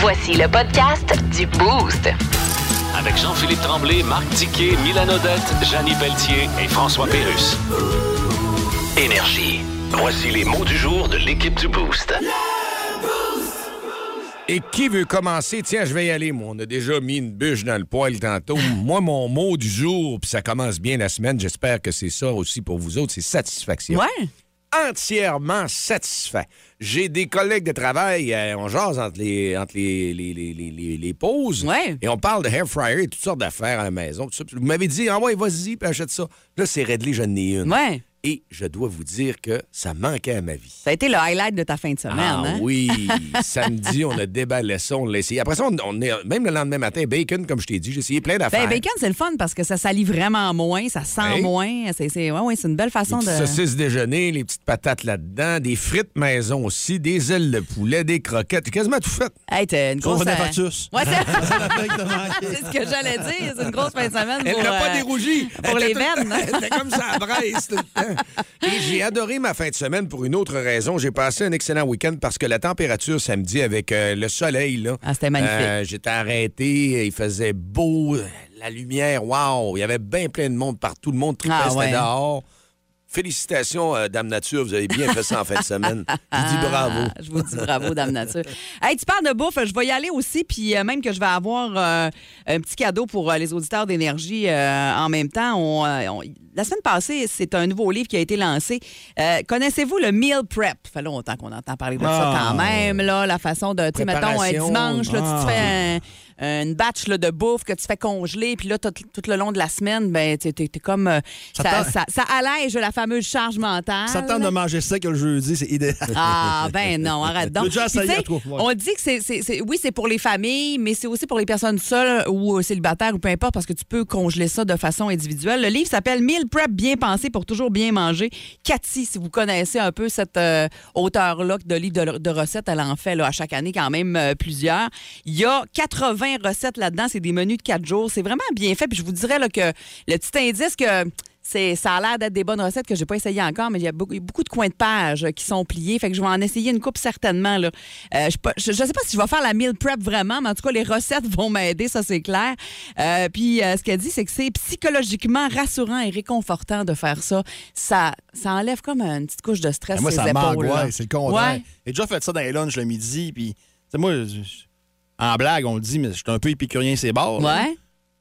Voici le podcast du Boost. Avec Jean-Philippe Tremblay, Marc Tiquet, Milan Odette, Janine Pelletier et François Pérus. Énergie. Voici les mots du jour de l'équipe du Boost. Et qui veut commencer? Tiens, je vais y aller. Moi, on a déjà mis une bûche dans le poêle tantôt. Moi, mon mot du jour, puis ça commence bien la semaine, j'espère que c'est ça aussi pour vous autres, c'est satisfaction. Ouais. Entièrement satisfait. J'ai des collègues de travail, euh, on jase entre les, entre les, les, les, les- les- les pauses. Ouais. Et on parle de hair fryer et toutes sortes d'affaires à la maison. tout ça. Puis Vous m'avez dit, ah ouais, vas-y, puis achète ça. Là, c'est réglé, j'en ai une. Ouais. Et je dois vous dire que ça manquait à ma vie. Ça a été le highlight de ta fin de semaine, Ah hein? oui, samedi, on a déballé ça, on l'a essayé. Après ça, on, on est, même le lendemain matin, bacon, comme je t'ai dit, j'ai essayé plein d'affaires. Ben, bacon, c'est le fun parce que ça salit vraiment moins, ça sent moins. C'est c'est- ouais, ouais, c'est une belle façon Des de. saucisses déjeuner, les petites patates là-dedans, des frites maison aussi, des ailes de poulet, des croquettes, quasiment tout fait. Hey, t'as une grosse. euh. Ouais, c'est c'est ce que j'allais dire. C'est une grosse fin de semaine. Elle n'a pas euh, dérougi. Pour les veines. Elle était comme ça à Brest tout le temps. Et j'ai adoré ma fin de semaine pour une autre raison. J'ai passé un excellent week-end parce que la température samedi avec euh, le soleil, là. Ah, c'était magnifique. euh, J'étais arrêté, il faisait beau, la lumière, wow! Il y avait bien plein de monde partout, le monde tripait, Ah, ouais. dehors. Félicitations, euh, Dame Nature, vous avez bien fait ça en fin de semaine. Je dis bravo. Ah, je vous dis bravo, Dame Nature. Hey, tu parles de bouffe, je vais y aller aussi, puis euh, même que je vais avoir euh, un petit cadeau pour les auditeurs d'énergie en même temps. On, on- la semaine passée, c'est un nouveau livre qui a été lancé. Connaissez-vous le meal prep? Ça fait longtemps qu'on entend parler de ça Ah. quand même, là, la façon de, tu sais, mettons, un dimanche, là, tu Ah. te fais un- une batch là, de bouffe que tu fais congeler, puis là, tout, tout le long de la semaine, ben, t'es t'es comme... euh, Ça ça, tente- ça- ça allège la fameuse charge mentale. Ça tente de manger sec le jeudi, c'est idéal. Ah, ben non, arrête donc. Déjà. On dit que c'est, oui, c'est pour les familles, mais c'est aussi pour les personnes seules ou euh, célibataires ou peu importe, parce que tu peux congeler ça de façon individuelle. Le livre s'appelle Meal Prep bien pensé pour toujours bien manger. Cathy, si vous connaissez un peu cette euh, auteure-là de livres de, de recettes, elle en fait là, à chaque année quand même euh, plusieurs. Il y a 80 recettes là-dedans. C'est des menus de 4 jours. C'est vraiment bien fait. Puis je vous dirais là, que le petit indice que c'est, ça a l'air d'être des bonnes recettes que j'ai pas essayé encore, mais il y a beaucoup, beaucoup de coins de page euh, qui sont pliés. Fait que je vais en essayer une coupe certainement. Là. Euh, je, je sais pas si je vais faire la meal prep vraiment, mais en tout cas, les recettes vont m'aider, ça c'est clair. Euh, puis euh, ce qu'elle dit, c'est que c'est psychologiquement rassurant et réconfortant de faire ça. Ça, ça enlève comme une petite couche de stress Ben, moi, ça m'angoisse, c'est le contraire. Ouais. J'ai déjà fait ça dans les lunchs le midi, puis, moi, je- en blague, on le dit, mais je suis un peu épicurien, c'est bords. là. Ouais.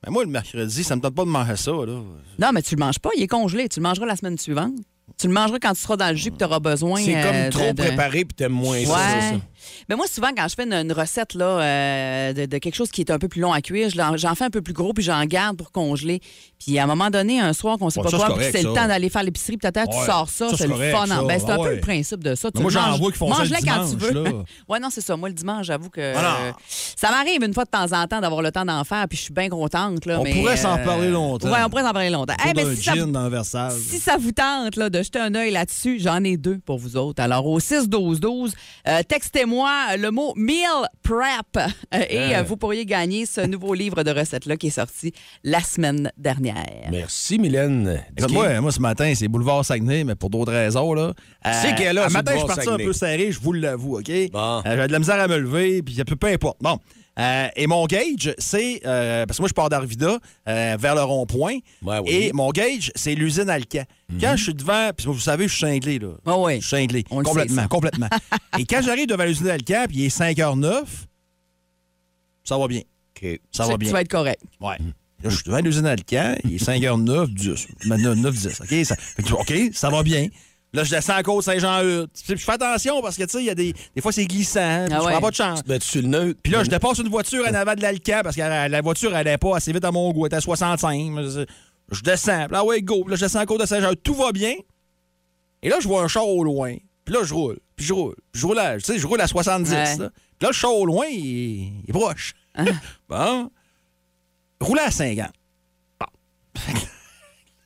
Mais moi, le mercredi, ça me tente pas de manger ça, là. Non, mais tu le manges pas, il est congelé. Tu le mangeras la semaine suivante. Tu le mangeras quand tu seras dans le jus que tu auras besoin. C'est euh, comme de- trop de- préparé puis t'aimes moins ça, c'est ça. Ouais. Mais moi, souvent, quand je fais une, une recette là, euh, de, de quelque chose qui est un peu plus long à cuire, j'en fais un peu plus gros puis j'en garde pour congeler. Puis à un moment donné, un soir qu'on sait Ouais, pas quoi, c'est le temps d'aller faire l'épicerie, puis tata, tu Ouais. sors ça, Ça, c'est le fun. Ben, c'est un Ah peu ouais. le principe de ça. Tu Mais moi, j'en vois qui font ça le quand tu veux. là. ouais, non, c'est ça. Moi, le dimanche, j'avoue que Ah euh, ça m'arrive une fois de temps en temps d'avoir le temps d'en faire, puis je suis bien contente. Là, On mais, pourrait s'en euh, parler longtemps. Ouais, on pourrait s'en parler longtemps. Eh, mais si ça si ça vous tente là, de jeter un œil là-dessus, j'en ai deux pour vous autres. Alors, au 6-12-12, euh, textez-moi le mot meal prep euh, et euh, vous pourriez gagner ce nouveau livre de recettes-là qui est sorti la semaine dernière. Merci, Mylène. Moi, moi, ce matin, c'est Boulevard Saguenay, mais pour d'autres raisons. Là. C'est qu'elle est là, sur matin, je suis parti un peu serré, je vous l'avoue, OK? Bon. Euh, J'avais de la misère à me lever, puis peu, peu importe. Bon. Euh, et mon gauge, c'est. euh, parce que moi, je pars d'Arvida euh, vers le rond-point. Ouais, oui. Et mon gauge, c'est l'usine Alcan. Quand je suis devant, puis vous savez, je suis cinglé, là. Ah oui. Je suis cinglé. On le sait, complètement, complètement. et quand j'arrive devant l'usine Alcan, puis il est 5h09, ça va bien. OK. Ça Tu- va Tu bien. vas être correct. Ouais. Là, je suis devant l'usine Alcan, il est 5h09, 10. 9, 10. OK, ça, OK, ça va bien. Là, je descends à côte Saint-Jean-Eudes. Puis Je fais attention parce que, tu sais, il y a des, des fois, c'est glissant. puis Ah je ouais. prends pas de chance. Ben, tu sur le. Puis là, je dépasse une voiture en avant de l'Alcan parce que la, la voiture, elle n'est pas assez vite à mon goût. Elle était à 65. Je, je descends. Puis là, ouais, go. Puis là, je descends à côte de Saint-Jean. Tout va bien. Et là, je vois un char au loin. Puis là, je roule. Puis je roule. Puis je roule à, tu sais, je roule à 70. Ouais. là. Puis là, le char au loin, il, est- il est proche. bon. Rouler à 50.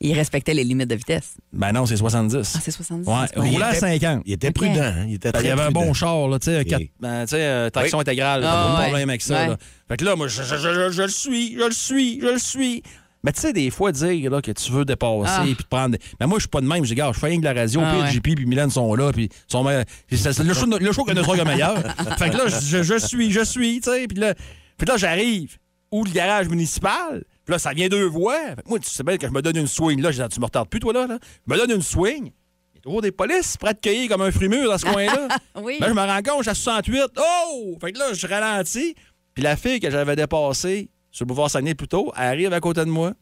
Il respectait les limites de vitesse. Ben non, c'est 70. Ah, c'est 70. Ouais, c'est pas- rouler à était- 50. Il était prudent. hein? Il était Ben, très il y avait un prudent. bon char, là, tu sais, quatre- ben, tu sais, euh, traction intégrale, Ah, pas de ouais. problème avec ça. Ouais. là. Fait que là, moi, je, je- je- je le suis, je le suis, je le suis. Mais tu sais, des fois, dire là, que tu veux dépasser Ah. puis te prendre. des- Mais moi, je suis pas de même. Je dis, gars, je fais rien que la radio, Ah puis ouais. JP puis Milan sont là, puis sont me- c'est c'est le show, le show que notre est meilleur. fait que là, je, je suis, je suis, tu sais. Puis là, puis là j'arrive. Ou le garage municipal. Puis là, ça vient deux que moi, tu sais bien que je me donne une swing. Là, je dis, tu me retardes plus, toi, là. là. Je me donne une swing. Il y a toujours des polices prêts à te cueillir comme un fruit mûr dans ce coin-là. Oui. Ben, je me rends compte, je suis à 68. Oh! Fait que là, je ralentis. Puis la fille que j'avais dépassée sur le boulevard Saguenay plus tôt, elle arrive à côté de moi.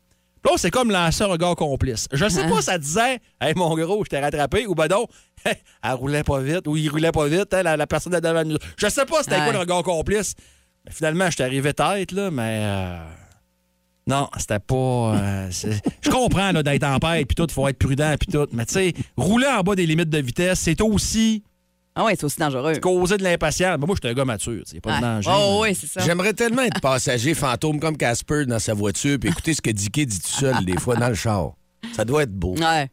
Puis là, c'est comme lancer un regard complice. Je sais pas si ça disait, hey, mon gros, je t'ai rattrapé, ou ben non, elle roulait pas vite, ou il roulait pas vite, hein, la, la personne devant nous. Je sais pas c'était quoi le regard complice. Mais finalement, je suis arrivé tête, là, mais. euh, Non, c'était pas. euh, c'est- je comprends là, d'être en paix, puis tout, il faut être prudent, puis tout. Mais tu sais, rouler en bas des limites de vitesse, c'est aussi Ah ouais, c'est aussi dangereux. causer de l'impatience. Mais moi, je suis un gars mature, il n'y a pas de danger. Oh, oui, c'est ça. J'aimerais tellement être passager fantôme comme Casper dans sa voiture puis écouter ce que Dicky dit tout seul des fois dans le char. Ça doit être beau. Ouais.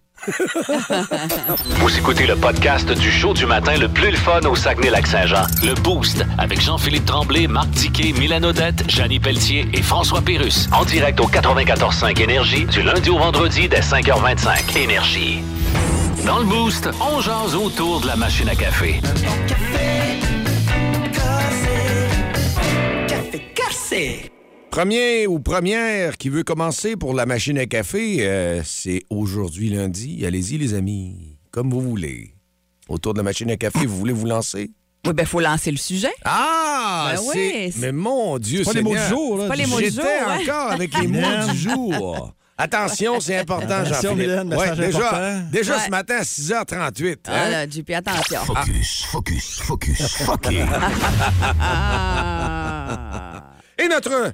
Vous écoutez le podcast du show du matin le plus le fun au Saguenay-Lac-Saint-Jean. Le Boost avec Jean-Philippe Tremblay, Marc Tiquet, Milan Odette, Janine Pelletier et François Pérus. En direct au 94.5 Énergie du lundi au vendredi dès 5h25. Énergie. Dans le Boost, on jase autour de la machine à café. Premier ou première qui veut commencer pour la machine à café, euh, c'est aujourd'hui lundi. Allez-y, les amis, comme vous voulez. Autour de la machine à café, vous voulez vous lancer? Oui, ben, faut lancer le sujet. Ah! Ben oui, Mais mon Dieu, C'est pas les mots du jour, là. pas les mots du J'étais ouais. encore avec les mots du jour. Attention, c'est important, Attention, Jean-Philippe. Message déjà, déjà Ouais. ce matin à 6h38. Ah, hein? là, JP, attention. Focus, focus, focus, focus. Ah. Et notre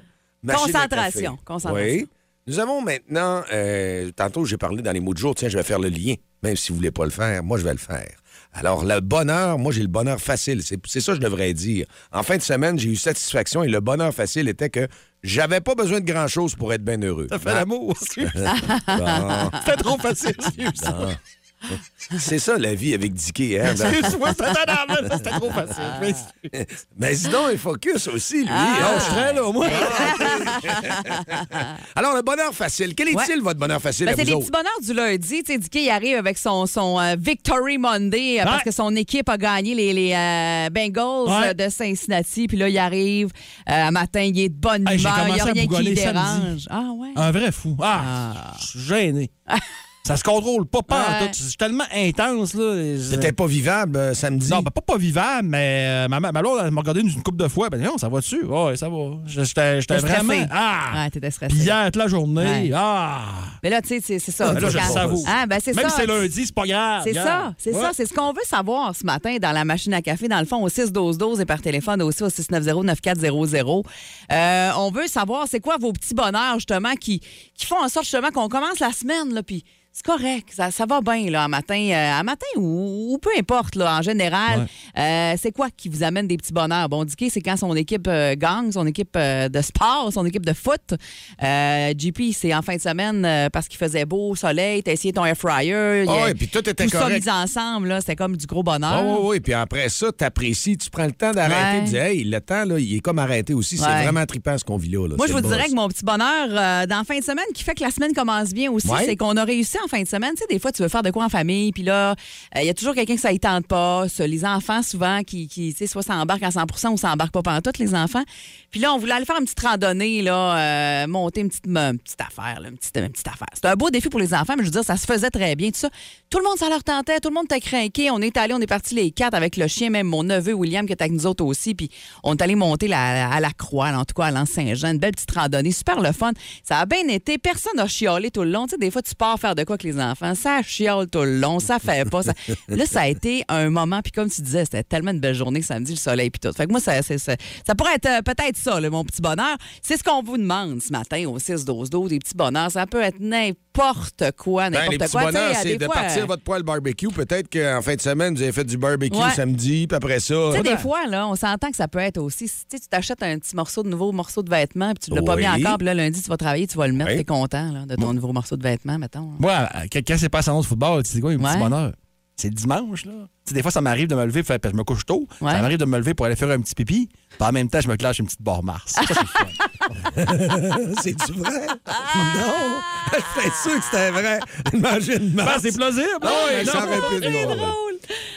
Concentration. Oui. Nous avons maintenant, euh, tantôt j'ai parlé dans les mots du jour, tiens, je vais faire le lien, même si vous ne voulez pas le faire, moi je vais le faire. Alors, le bonheur, moi j'ai le bonheur facile, c'est c'est ça que je devrais dire. En fin de semaine, j'ai eu satisfaction et le bonheur facile était que j'avais pas besoin de grand-chose pour être bien heureux. Ça fait l'amour. Bon, C'était trop facile. C'est ça la vie avec Dicky, hein? Excuse-moi, c'était trop facile. Mais Mais sinon, il focus aussi, lui. Ah. hein? je serais là, moi. Alors, le bonheur facile, quel est-il Ouais. votre bonheur facile Ben, à c'est les autres? petits bonheurs du lundi. Tu sais, Dicky, il arrive avec son, son euh, Victory Monday euh, parce que son équipe a gagné les, les euh, Bengals Ouais. de Cincinnati. Puis là, il arrive un matin, il est de bonne Hey, humeur, il n'y a à rien qui samedi. dérange. Ah ouais? Un vrai fou. Ah, je suis gêné. Ça se contrôle pas, pas en Ouais. tout. C'est tellement intense, là. C'était pas vivable euh, samedi? Non, ben, pas pas vivable, mais euh, ma, ma, ma blonde, elle m'a regardé une, une couple de fois. Ben non, ça va dessus. Ouais, ça va. J'étais vraiment. stressé. Ah! Ouais, t'étais stressé. Puis hier, toute la journée. Ouais. Ah! Mais là, tu sais, c'est c'est ça. Ben là, je savoure. Ah, ben c'est Même ça. si c'est lundi, c'est pas grave. C'est ça, c'est Ouais. ça. C'est ce qu'on veut savoir ce matin dans la machine à café, dans le fond, au 6-12-12 et par téléphone aussi au 690-9400. Euh, on veut savoir c'est quoi vos petits bonheurs, justement, qui, qui font en sorte, justement, qu'on commence la semaine, là, puis c'est correct, ça, ça va bien, là, un matin, euh, un matin ou, ou peu importe, là, en général. Euh, c'est quoi qui vous amène des petits bonheurs? Bon, Dicky, c'est quand son équipe euh, gagne, son équipe euh, de sport, son équipe de foot. Euh, JP, c'est en fin de semaine euh, parce qu'il faisait beau, soleil, t'as essayé ton air fryer. a- Ah ouais, puis tout était tout ça correct. mis ensemble, là, c'était comme du gros bonheur. Ah oui, oui. Puis après ça, t'apprécies, tu prends le temps d'arrêter, Ouais. tu dis, hey, le temps, là, il est comme arrêté aussi. C'est vraiment trippant ce qu'on vit là. là. Moi, je vous dirais que mon petit bonheur euh, dans la fin de semaine qui fait que la semaine commence bien aussi, c'est qu'on a réussi fin de semaine. Tu sais, des fois, tu veux faire de quoi en famille, puis là, euh, il y a toujours quelqu'un que ça ne tente pas. Les enfants, souvent, qui, tu sais, soit s'embarquent à 100% ou s'embarquent pas pendant toutes les enfants. Puis là, on voulait aller faire une petite randonnée, là, euh, monter une petite, petite affaire, là, une, petite, petite affaire. C'était un beau défi pour les enfants, mais je veux dire, ça se faisait très bien, tout ça. Tout le monde, ça leur tentait, tout le monde était craqué. On est allé, on est partis les quatre avec le chien, même mon neveu William qui était avec nous autres aussi, puis on est allé monter la- à la Croix, en tout cas à l'Anse-Saint-Jean, une belle petite randonnée, super le fun. Ça a bien été, personne n'a chialé tout le long. Tu sais, des fois, tu pars faire de quoi avec les enfants, ça chiale tout le long, ça fait pas. ça- Là, ça a été un moment, puis comme tu disais, c'était tellement une belle journée samedi, le soleil, puis tout. Fait que moi, ça, c'est- ça pourrait être euh, peut-être ça, là, mon petit bonheur. C'est ce qu'on vous demande ce matin au 6-12-12, des petits bonheurs. Ça peut être n'importe quoi, Ben, n'importe les petits quoi. Bonheurs, à c'est de fois, partir euh, votre poêle barbecue. Peut-être qu'en fin de semaine, vous avez fait du barbecue Ouais. samedi, puis après ça. Tu sais, des fois, là, on s'entend que ça peut être aussi. Tu sais, tu t'achètes un petit morceau de nouveau morceau de vêtement, puis tu l'as pas mis encore, puis là, lundi, tu vas travailler, tu vas le mettre, Oui. t'es content là, de ton nouveau morceau de vêtement, mettons. Moi, euh, quand c'est pas salon de football, tu sais quoi, un petit bonheur. C'est le dimanche, là. Tu sais, des fois, ça m'arrive de me lever, fait- parce que je me couche tôt. Ouais. Ça m'arrive de me lever pour aller faire un petit pipi. Puis en même temps, je me clenche une petite barre Mars. Ça, c'est. C'est-tu vrai? Non! J'étais sûr que c'était vrai. Manger une Ben, c'est plausible. Oui, non. ça aurait pu être C'est drôle. drôle.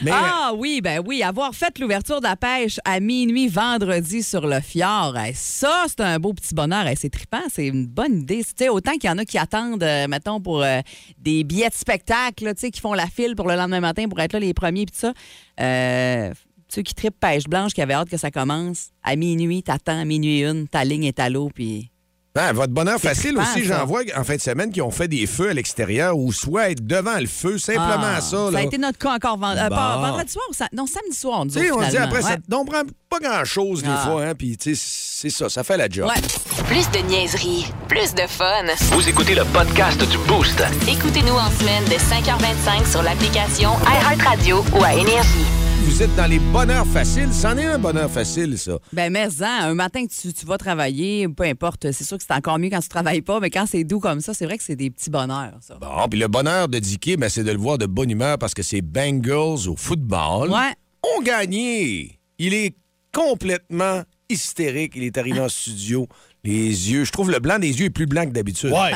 Mais ah oui, ben oui, avoir fait l'ouverture de la pêche à minuit vendredi sur le fjord, hey, ça, c'est un beau petit bonheur. Hey, c'est trippant, c'est une bonne idée. Tu sais, autant qu'il y en a qui attendent, euh, mettons, pour euh, des billets de spectacle, là, tu sais, qui font la file pour le lendemain matin pour être là les premiers, puis tout ça. Euh, ceux qui trippent pêche blanche, qui avaient hâte que ça commence, à minuit, t'attends, à minuit une, ta ligne est à l'eau, puis... Ben, votre bonheur facile trippant, aussi, ça. j'en vois en fin de semaine qui ont fait des feux à l'extérieur ou soit être devant le feu, simplement Ah, ça. là. a été notre cas encore vend- euh, pas vendredi soir ou sa- non, samedi soir, sais, autres, on dit après, ça on prend pas grand-chose des Ah. fois, hein, puis tu sais, c'est ça, ça fait la job. Ouais. Plus de niaiserie, plus de fun. Vous écoutez le podcast du Boost. Écoutez-nous en semaine de 5h25 sur l'application iHeartRadio ou à Énergie. Vous êtes dans les bonheurs faciles, c'en est un bonheur facile, ça. Ben, mais ça, un matin que tu, tu vas travailler, peu importe, c'est sûr que c'est encore mieux quand tu travailles pas, mais quand c'est doux comme ça, c'est vrai que c'est des petits bonheurs, ça. Bon, puis le bonheur de Dicky, ben, c'est de le voir de bonne humeur parce que c'est Bengals au football. Ouais. ont gagné. Il est complètement hystérique. Il est arrivé en studio. Les yeux, je trouve le blanc des yeux est plus blanc que d'habitude. Ouais.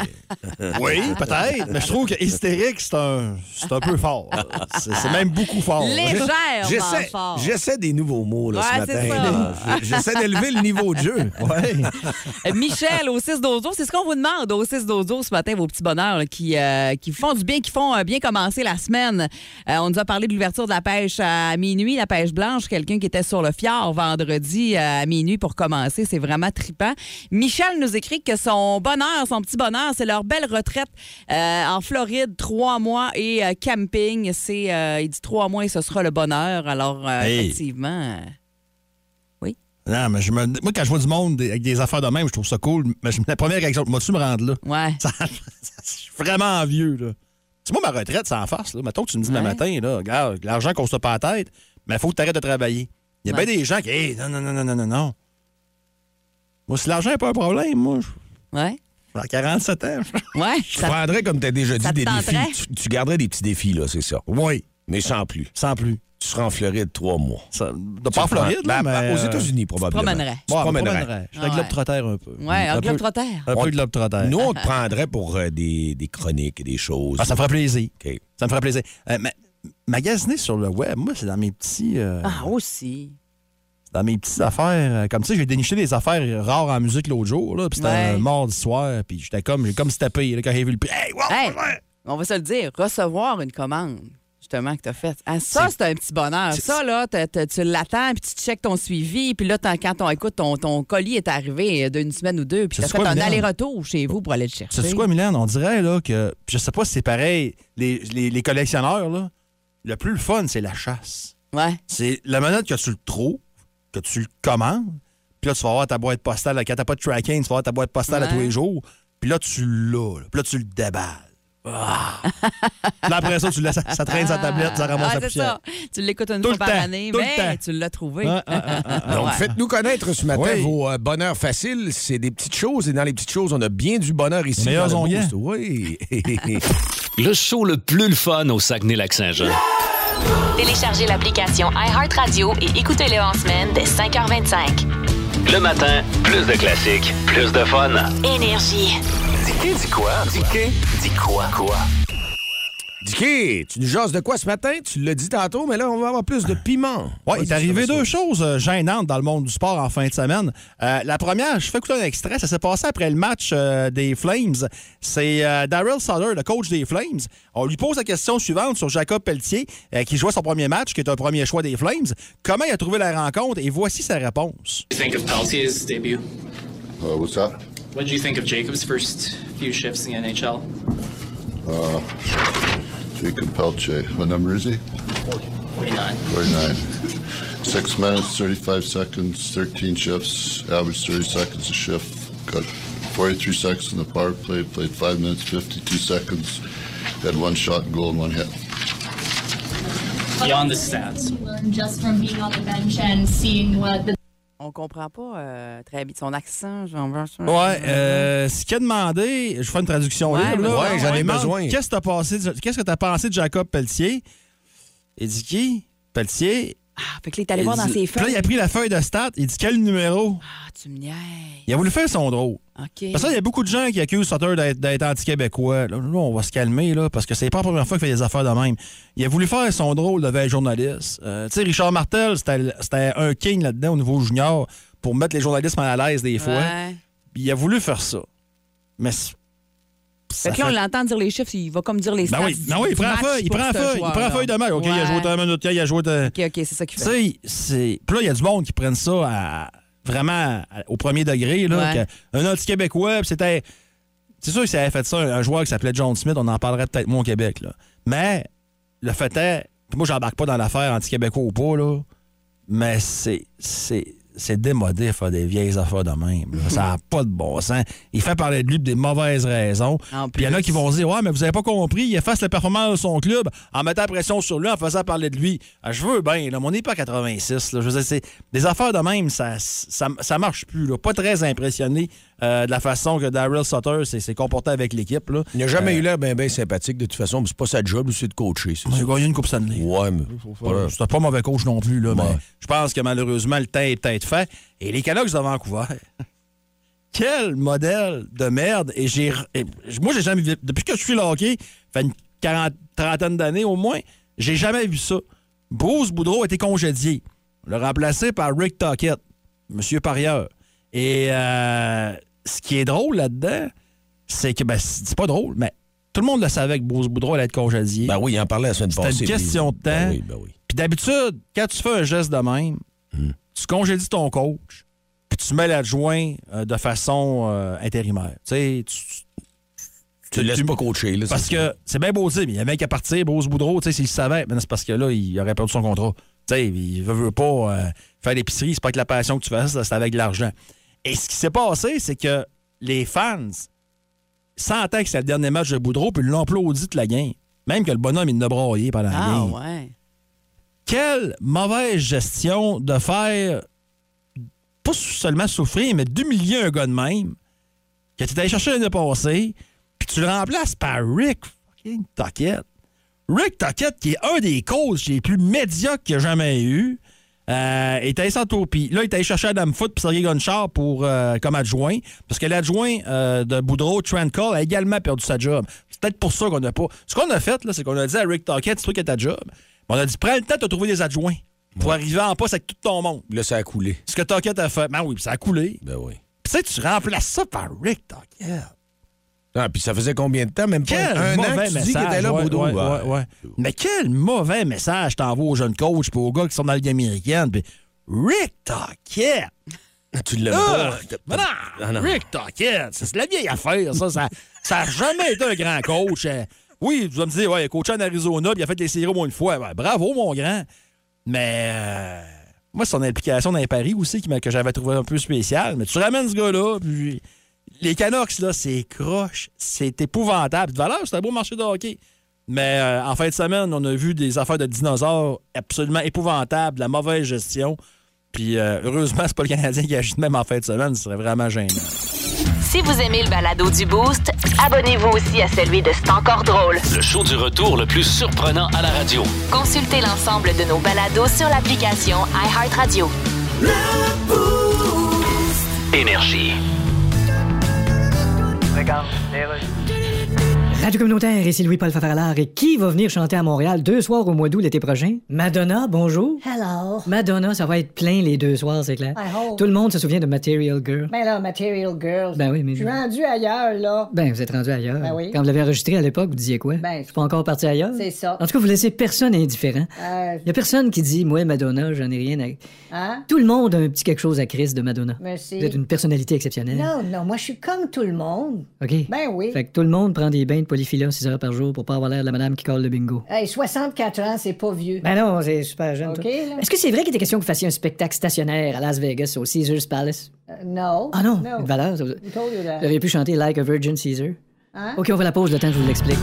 oui, peut-être. Mais je trouve que hystérique, c'est un, c'est un peu fort. C'est c'est même beaucoup fort. Légèrement J'essaie, fort. j'essaie des nouveaux mots là, ce Ouais, matin. J'essaie d'élever le niveau de jeu. Ouais. Euh, Michel, au 6 dozo, c'est ce qu'on vous demande au 6 dozo ce matin, vos petits bonheurs là, qui, euh, qui font du bien, qui font euh, bien commencer la semaine. Euh, on nous a parlé de l'ouverture de la pêche à minuit, la pêche blanche, quelqu'un qui était sur le fjord vendredi à minuit pour commencer. C'est vraiment trippant. Michel nous écrit que son bonheur, son petit bonheur, c'est leur belle retraite euh, en Floride, trois mois et euh, camping. C'est, euh, il dit trois mois et ce sera le bonheur. Alors, Hey. effectivement. Non, mais je me... moi, quand je vois du monde avec des affaires de même, je trouve ça cool. Mais je- la première réaction, moi, tu me rendre là? Ouais. Ça- je suis vraiment envieux, là. Tu sais, moi, ma retraite, c'est en face, là. Mettons que tu me dis Ouais. le matin, là, regarde, l'argent qu'on se pas à la tête, mais il faut que tu arrêtes de travailler. Il y a Ouais. bien des gens qui, hey, non, non, non, non, non, non, non. Moi, si l'argent n'est pas un problème, moi, je Ouais. j'ai 47 ans. Ouais. Tu ça- prendrais, comme tu as déjà dit, des défis. Tu, tu garderais des petits défis, là, c'est ça. Oui, Mais sans plus. sans plus. Tu seras en Floride trois mois. Ça, de Tu pas en prends- Floride, là, mais... Aux États-Unis, probablement. promènerais. Tu je promènerais. promènerais. Je serais Ouais. globe-trotter un peu. Ouais, un peu- globe trotter. Un peu de globe-trotter. Nous, on te prendrait pour euh, des, des chroniques et des choses. Ah, ça me ferait plaisir. OK. Ça me ferait plaisir. Euh, ma- magasiner sur le web, moi, c'est dans mes petits... euh, Ah, aussi. Dans mes petites affaires. euh, Comme sais, j'ai déniché des affaires rares en musique l'autre jour, là, puis c'était Ouais. un mardi soir, puis j'étais comme, j'ai comme steppé, là, quand j'ai vu le prix. Hey, wow, Hey, ouais. on va se le dire, recevoir une commande, justement, que tu as faite. Ah, ça, c'est un petit bonheur. c'est- Ça, là, t'as- t'as- tu l'attends, puis tu checkes ton suivi, puis là, quand on écoute, ton, ton colis est arrivé d'une semaine ou deux, puis tu as C'est fait quoi, un aller-retour chez vous pour aller le chercher. Sais-tu quoi, Mylène? On dirait là, que, je sais pas si c'est pareil, les, les- les collectionneurs, là, le plus le fun, c'est la chasse. Ouais. C'est la minute que tu le trouves, que tu le commandes, puis là, tu vas avoir ta boîte postale, quand t'as pas de tracking, tu vas avoir ta boîte postale à tous les jours, puis là, tu l'as, puis là, tu le déballes. Ah. Puis là, après ça, tu laisses, ça traîne sa tablette, ça ramasse Ah, la poussière. ça. Tu l'écoutes une Tout fois le par temps, année, tout le mais tu l'as trouvé. Ah, ah, ah, ah, Donc, Ouais. faites-nous connaître ce matin Oui. vos euh, bonheurs faciles. C'est des petites choses et dans les petites choses, on a bien du bonheur ici. Meilleurs dans le onguents. Boost. Oui. Le show le plus le fun au Saguenay-Lac-Saint-Jean. Téléchargez l'application iHeartRadio et écoutez-le en semaine dès 5h25. Le matin, plus de classiques, plus de fun. Énergie. Dis dis quoi? Dis dis quoi? Quoi? Dicky, tu nous jases de quoi ce matin? Tu l'as dit tantôt, mais là, on va avoir plus de piment. Ouais, il est arrivé deux choses euh, gênantes dans le monde du sport en fin de semaine. Euh, la première, je fais écouter un extrait, ça s'est passé après le match euh, des Flames. C'est euh, Daryl Sutter, le coach des Flames. On lui pose la question suivante sur Jacob Pelletier, euh, qui jouait son premier match, qui est un premier choix des Flames. Comment il a trouvé la rencontre? Et voici sa réponse. you think of Peltier's debut? Uh, what's that? What did you think of Jacob's first few shifts in the NHL? Jacob Pelche. What number is he? 49. 49. Six minutes, 35 seconds, 13 shifts, average 30 seconds a shift. Got 43 seconds in the power play, played 5 minutes, 52 seconds. Had one shot and goal and one hit. Beyond the stats, learn just from being on the bench and seeing what the On comprend pas euh, très bien son accent. Genre, Ouais, euh, ce qu'il a demandé, je fais une traduction Ouais, libre. là. ouais, j'en ai demande, besoin. Qu'est-ce que tu as pensé de- qu'est-ce que tu as pensé de Jacob Pelletier? Il dit qui? Pelletier. Ah, fait que là, il est allé voir dans ses Puis là, il a pris la feuille de stat, il dit quel numéro? Ah, tu me niaises. Il a voulu faire son drôle. OK. Parce que il y a beaucoup de gens qui accusent Sutter d'être, d'être anti-québécois. Là, là, on va se calmer, là, parce que c'est pas la première fois qu'il fait des affaires de même. Il a voulu faire son drôle devant les journalistes. Euh, tu sais, Richard Martel, c'était, c'était un king là-dedans au niveau junior pour mettre les journalistes mal à l'aise des fois. Ouais. Puis il a voulu faire ça. Mais c'est- Fait que là, on l'entend dire les chiffres, il va comme dire les stats. Ben oui, du- ben oui, il prend la feuille, il prend la feuille, il prend la joueur-là. feuille de match. OK, il a joué de minute, il a joué de... OK, OK, c'est ça qu'il Tu fait. sais. Puis là, il y a du monde qui prennent ça à- vraiment à- au premier degré. Là, Ouais. un anti-québécois, puis c'était. C'est sûr que ça avait fait ça, un joueur qui s'appelait John Smith, on en parlerait peut-être moins au Québec. Là. Mais le fait est. moi, j'embarque pas dans l'affaire anti-québécois ou pas, là. Mais c'est. C'est démodé faire des vieilles affaires de même. là. Ça n'a pas de bon sens. Il fait parler de lui pour des mauvaises raisons. Puis il y en a qui vont se dire Ouais, mais vous avez pas compris, il efface la performance de son club en mettant la pression sur lui, en faisant parler de lui. Ah, je veux bien, là, mais on n'est pas à 86. Là. Je veux dire, c'est des affaires de même, ça, ça, ça marche plus. Là. Pas très impressionné euh, de la façon que Daryl Sutter s'est comporté avec l'équipe. là. Il n'a jamais Euh, eu l'air bien sympathique de toute façon, mais c'est pas sa job, c'est de coacher. c'est Il a gagné une Coupe Stanley. Ouais, mais. voilà. C'était pas mauvais coach non plus, là, mais je pense que malheureusement, le temps est peut-être fait. Et les Canucks de Vancouver, quel modèle de merde. Et j'ai. et moi, j'ai jamais vu. Depuis que je suis le hockey, fait une quarante- trentaine d'années au moins, j'ai jamais vu ça. Bruce Boudreau a été congédié. On l'a remplacé par Rick Tockett, monsieur parieur. Et euh, ce qui est drôle là-dedans, c'est que, ben, c'est pas drôle, mais tout le monde le savait que Bruce Boudreau allait être congédié. Ben oui, il en parlait la semaine C'était passée. une question de puis- Ben temps. oui, ben oui. Puis d'habitude, quand tu fais un geste de même, Hmm. tu congédies ton coach, puis tu mets l'adjoint euh, de façon euh, intérimaire. Tu sais, tu- Tu le laisses pas coacher. Là, parce que c'est bien beau dire, mais il y avait qu'à partir, Bruce Boudreau, tu sais, s'il savait, mais c'est parce que là, il aurait perdu son contrat. Tu sais, il veut, veut pas euh, faire l'épicerie, c'est pas avec la passion que tu fais ça, c'est avec de l'argent. Et ce qui s'est passé, c'est que les fans sentaient que c'était le dernier match de Boudreau, puis l'ont applaudi toute la game. Même que le bonhomme, il l'a braillé pendant la Ah, game ouais. quelle mauvaise gestion de faire, pas seulement souffrir, mais d'humilier un gars de même, que tu allé chercher l'année passée, puis tu le remplaces par Rick fucking Tockett. Rick Tockett, qui est un des coachs les plus médiocres qu'il a jamais eu, euh, est allé sans Puis là, il est allé chercher Adam Foote puis Sergei Gonchar pour, euh, comme adjoint, parce que l'adjoint euh, de Boudreau, Trent Cole, a également perdu sa job. C'est peut-être pour ça qu'on n'a pas. Ce qu'on a fait, là, c'est qu'on a dit à Rick Tockett, toi qui as ta job. On a dit, prends le temps de trouver des adjoints pour arriver en poste avec tout ton monde. Là, ça a coulé. Ce que Tockett a fait, ben oui, ça a coulé. Ben oui. Puis tu sais, tu remplaces ça par Rick Tockett. Ah, puis ça faisait combien de temps? Même pas Quel un mauvais tu message. était là, ouais, Boudreau. ouais, Ah, ouais, ouais. Mais quel mauvais message t'envoies aux jeunes coachs et aux gars qui sont dans la Ligue américaine. Puis Rick Tockett. Tu l'aimes Ah, pas. mais non, Ah, non. Rick Tockett, c'est la vieille affaire, ça. Ça n'a jamais été un grand coach. Euh, Oui, tu vas me dire, ouais, il a coaché en Arizona, puis il a fait les séries au moins une fois. Ben, bravo, mon grand. Mais euh, moi, c'est son implication dans les paris aussi que j'avais trouvé un peu spécial. Mais tu ramènes ce gars-là, puis les Canucks, là, c'est croche, c'est épouvantable. De valeur, c'est un beau marché de hockey. Mais euh, en fin de semaine, on a vu des affaires de dinosaures absolument épouvantables, de la mauvaise gestion. Puis euh, heureusement, c'est pas le Canadien qui agit de même en fin de semaine, ce serait vraiment gênant. Si vous aimez le balado du Boost, abonnez-vous aussi à celui de C'est encore drôle. Le show du retour le plus surprenant à la radio. Consultez l'ensemble de nos balados sur l'application iHeartRadio. Énergie. Obrigado, Radio communautaire, ici Louis-Paul Favaralard. Et qui va venir chanter à Montréal deux soirs au mois d'août l'été prochain? Madonna, bonjour. Hello. Madonna, ça va être plein les deux soirs, c'est clair. I hope. Tout le monde se souvient de Material Girl. Ben là, Material Girls. Ben oui, mais... Je suis rendu ailleurs, là. Ben, vous êtes rendu ailleurs. Ben oui. Quand vous l'avez enregistré à l'époque, vous disiez quoi? Ben, Je suis pas encore parti ailleurs? C'est ça. En tout cas, vous laissez personne indifférent. Euh, Il y a personne qui dit, moi, Madonna, j'en ai rien à... hein? Tout le monde a un petit quelque chose à Chris de Madonna. Merci. Vous êtes une personnalité exceptionnelle. Non, non, moi, je suis comme tout le monde. OK. Ben oui. Fait que tout le monde prend des bains de polyphila 6 heures par jour pour pas avoir l'air de la madame qui colle le bingo. Hey, 64 ans, c'est pas vieux. Ben non, c'est super jeune. OK, toi. là. Est-ce que c'est vrai qu'il était question que vous fassiez un spectacle stationnaire à Las Vegas au Caesars Palace? Euh, no. Ah non, No. une valeur. ça. Vous auriez pu chanter Like a Virgin Caesar. Hein? OK, on va la pause le temps que je vous l'explique.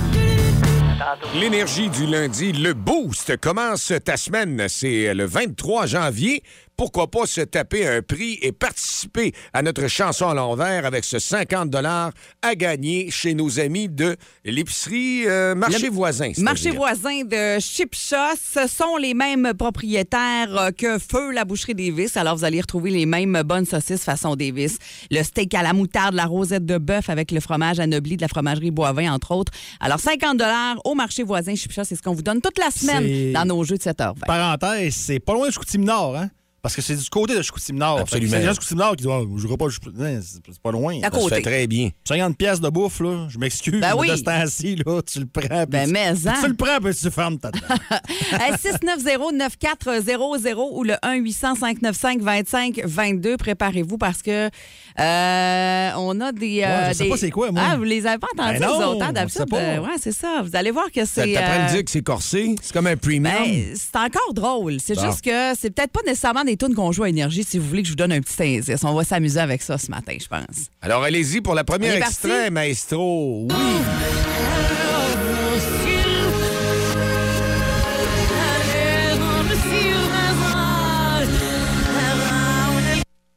L'énergie du lundi, le boost commence ta semaine. C'est le 23 janvier. Pourquoi pas se taper un prix et participer à notre chanson à l'envers avec ce 50 à gagner chez nos amis de l'épicerie euh, Marché Le Voisin. Marché voisin de Chipcha, ce sont les mêmes propriétaires euh, que Feu, la boucherie Davis. Alors, vous allez retrouver les mêmes bonnes saucisses façon Davis. Le steak à la moutarde, la rosette de bœuf avec le fromage anobli de la fromagerie Boivin, entre autres. Alors, 50 au marché voisin Chipcha, c'est ce qu'on vous donne toute la semaine dans nos jeux de 7h20. Parenthèse, c'est pas loin de Chicoutimi-Nord, hein? Parce que c'est du côté de Chicoutimi-Nord. Absolument. C'est les gens de Chicoutimi-Nord qui disent oh, Je ne pas, c'est c'est pas loin. À Ça se côté. fait très bien. 50 pièces de bouffe, là, je m'excuse, Ben mais oui. de ce temps-ci, là, tu le prends. Ben, tu, mais, hein. Tu le prends, puis tu fermes ta tête. Hey, 690-9400 ou le 1-800-595-2522. Préparez-vous parce que euh, on a des. Ouais, je sais des- pas c'est quoi, moi. Ah, vous les avez pas entendus, Ben vous autres, hein, d'habitude? euh, ouais, c'est ça. Vous allez voir que Ça c'est. t'apprend euh, à dire que c'est corsé? C'est comme un premium? ben, c'est encore drôle. C'est Bon. juste que c'est peut-être pas nécessairement des tunes qu'on joue à énergie si vous voulez que je vous donne un petit indice. On va s'amuser avec ça ce matin, je pense. Alors, allez-y pour la première On extrait, maestro. Oui.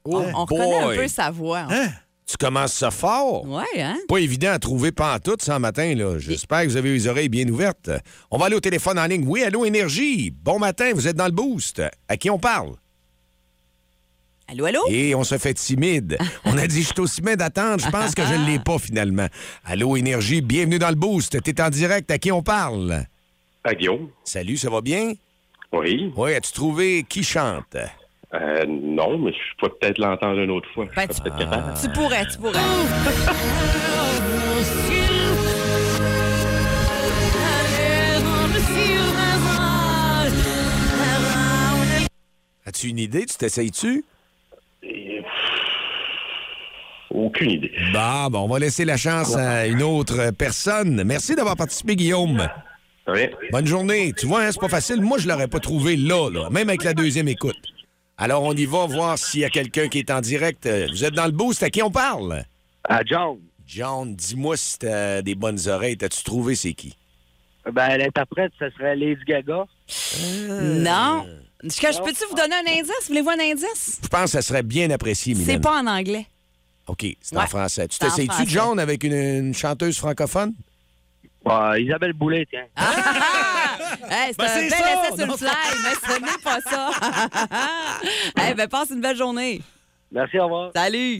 Oh On reconnaît boy. un peu sa voix. Hein? Tu commences ça fort? Ouais, hein? Pas évident à trouver pantoute ce matin. là. J'espère que vous avez les oreilles bien ouvertes. On va aller au téléphone en ligne. Oui, allô, Énergie. Bon matin, vous êtes dans le boost. À qui on parle? Allô, allô? Et on se fait timide. On a dit, je suis aussi timide d'attendre. Je pense que je ne l'ai pas finalement. Allô, Énergie, bienvenue dans le boost. T'es en direct. À qui on parle? À Guillaume? Salut, ça va bien? Oui. Oui, as-tu trouvé qui chante? Euh, non, mais je peux peut-être l'entendre une autre fois. Ben, peut-être capable. Tu pourrais, tu pourrais. As-tu une idée? Tu t'essayes-tu? Aucune idée. Bon, bon, on va laisser la chance à une autre personne. Merci d'avoir participé, Guillaume. Rien. Bonne journée. Tu vois, hein, c'est pas facile. Moi, je l'aurais pas trouvé là, là, même avec la deuxième écoute. Alors, on y va voir s'il y a quelqu'un qui est en direct. Euh, Vous êtes dans le boost. À qui on parle? À John. John, dis-moi si t'as des bonnes oreilles. T'as-tu trouvé c'est qui? Ben, l'interprète, ce serait Lady Gaga. Non. Est-ce que je peux-tu vous donner un indice? Voulez-vous un indice? Je pense que ça serait bien apprécié, Mylène. C'est pas en anglais. OK, c'est en français. Tu t'essayes-tu, français. John, avec une, une chanteuse francophone? Ouais, Isabelle Boulet, tiens. Hey, c'est Ben, un bel ça! essai sur le fly, mais ce n'est pas ça. hey, ben, passe une belle journée. Merci, au revoir. Salut.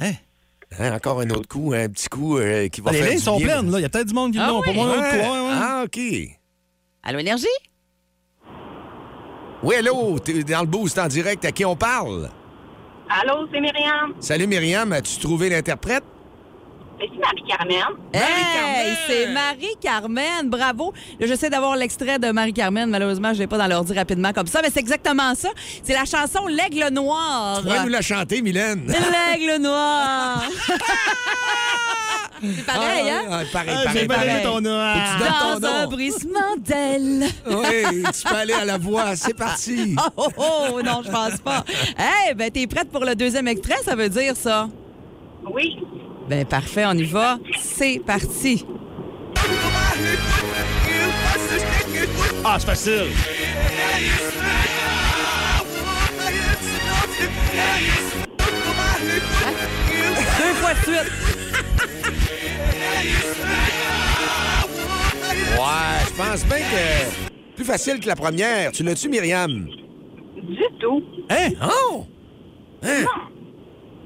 Hein, encore un autre coup, un petit coup euh, qui va Ah, les faire lignes du sont bien. pleines, là. Il y a peut-être du monde qui Ah l'ont. oui? Pas moi, un autre Ouais. coup. Ouais, ouais. Ah, OK. Allô, Énergie? Oui, allô, t'es dans le boost en direct. À qui on parle? Allô, c'est Myriam. Salut, Myriam. As-tu trouvé l'interprète? C'est Marie-Carmen. Hey, c'est Marie-Carmen. Bravo. Là, J'essaie d'avoir l'extrait de Marie-Carmen. Malheureusement, je l'ai pas dans l'ordi rapidement comme ça, mais c'est exactement ça. C'est la chanson L'Aigle Noir. Tu pourrais nous la chanter, Mylène? L'Aigle Noir. c'est pareil, Ah, hein? ah, pareil, Ah, pareil, J'ai pareil. ton nom. Faut que tu donnes ton Dans un nom. brisement d'aile. Oui, tu peux aller à la voix. C'est parti. Oh, oh, oh, non, je pense pas. Hey, ben, t'es prête pour le deuxième extrait, ça veut dire ça? Oui. Ben, parfait, on y va. C'est parti. Ah, c'est facile. Deux fois de suite. Ouais, je pense bien que plus facile que la première. Tu l'as-tu, Myriam? Du tout. Hein? Oh! Hein?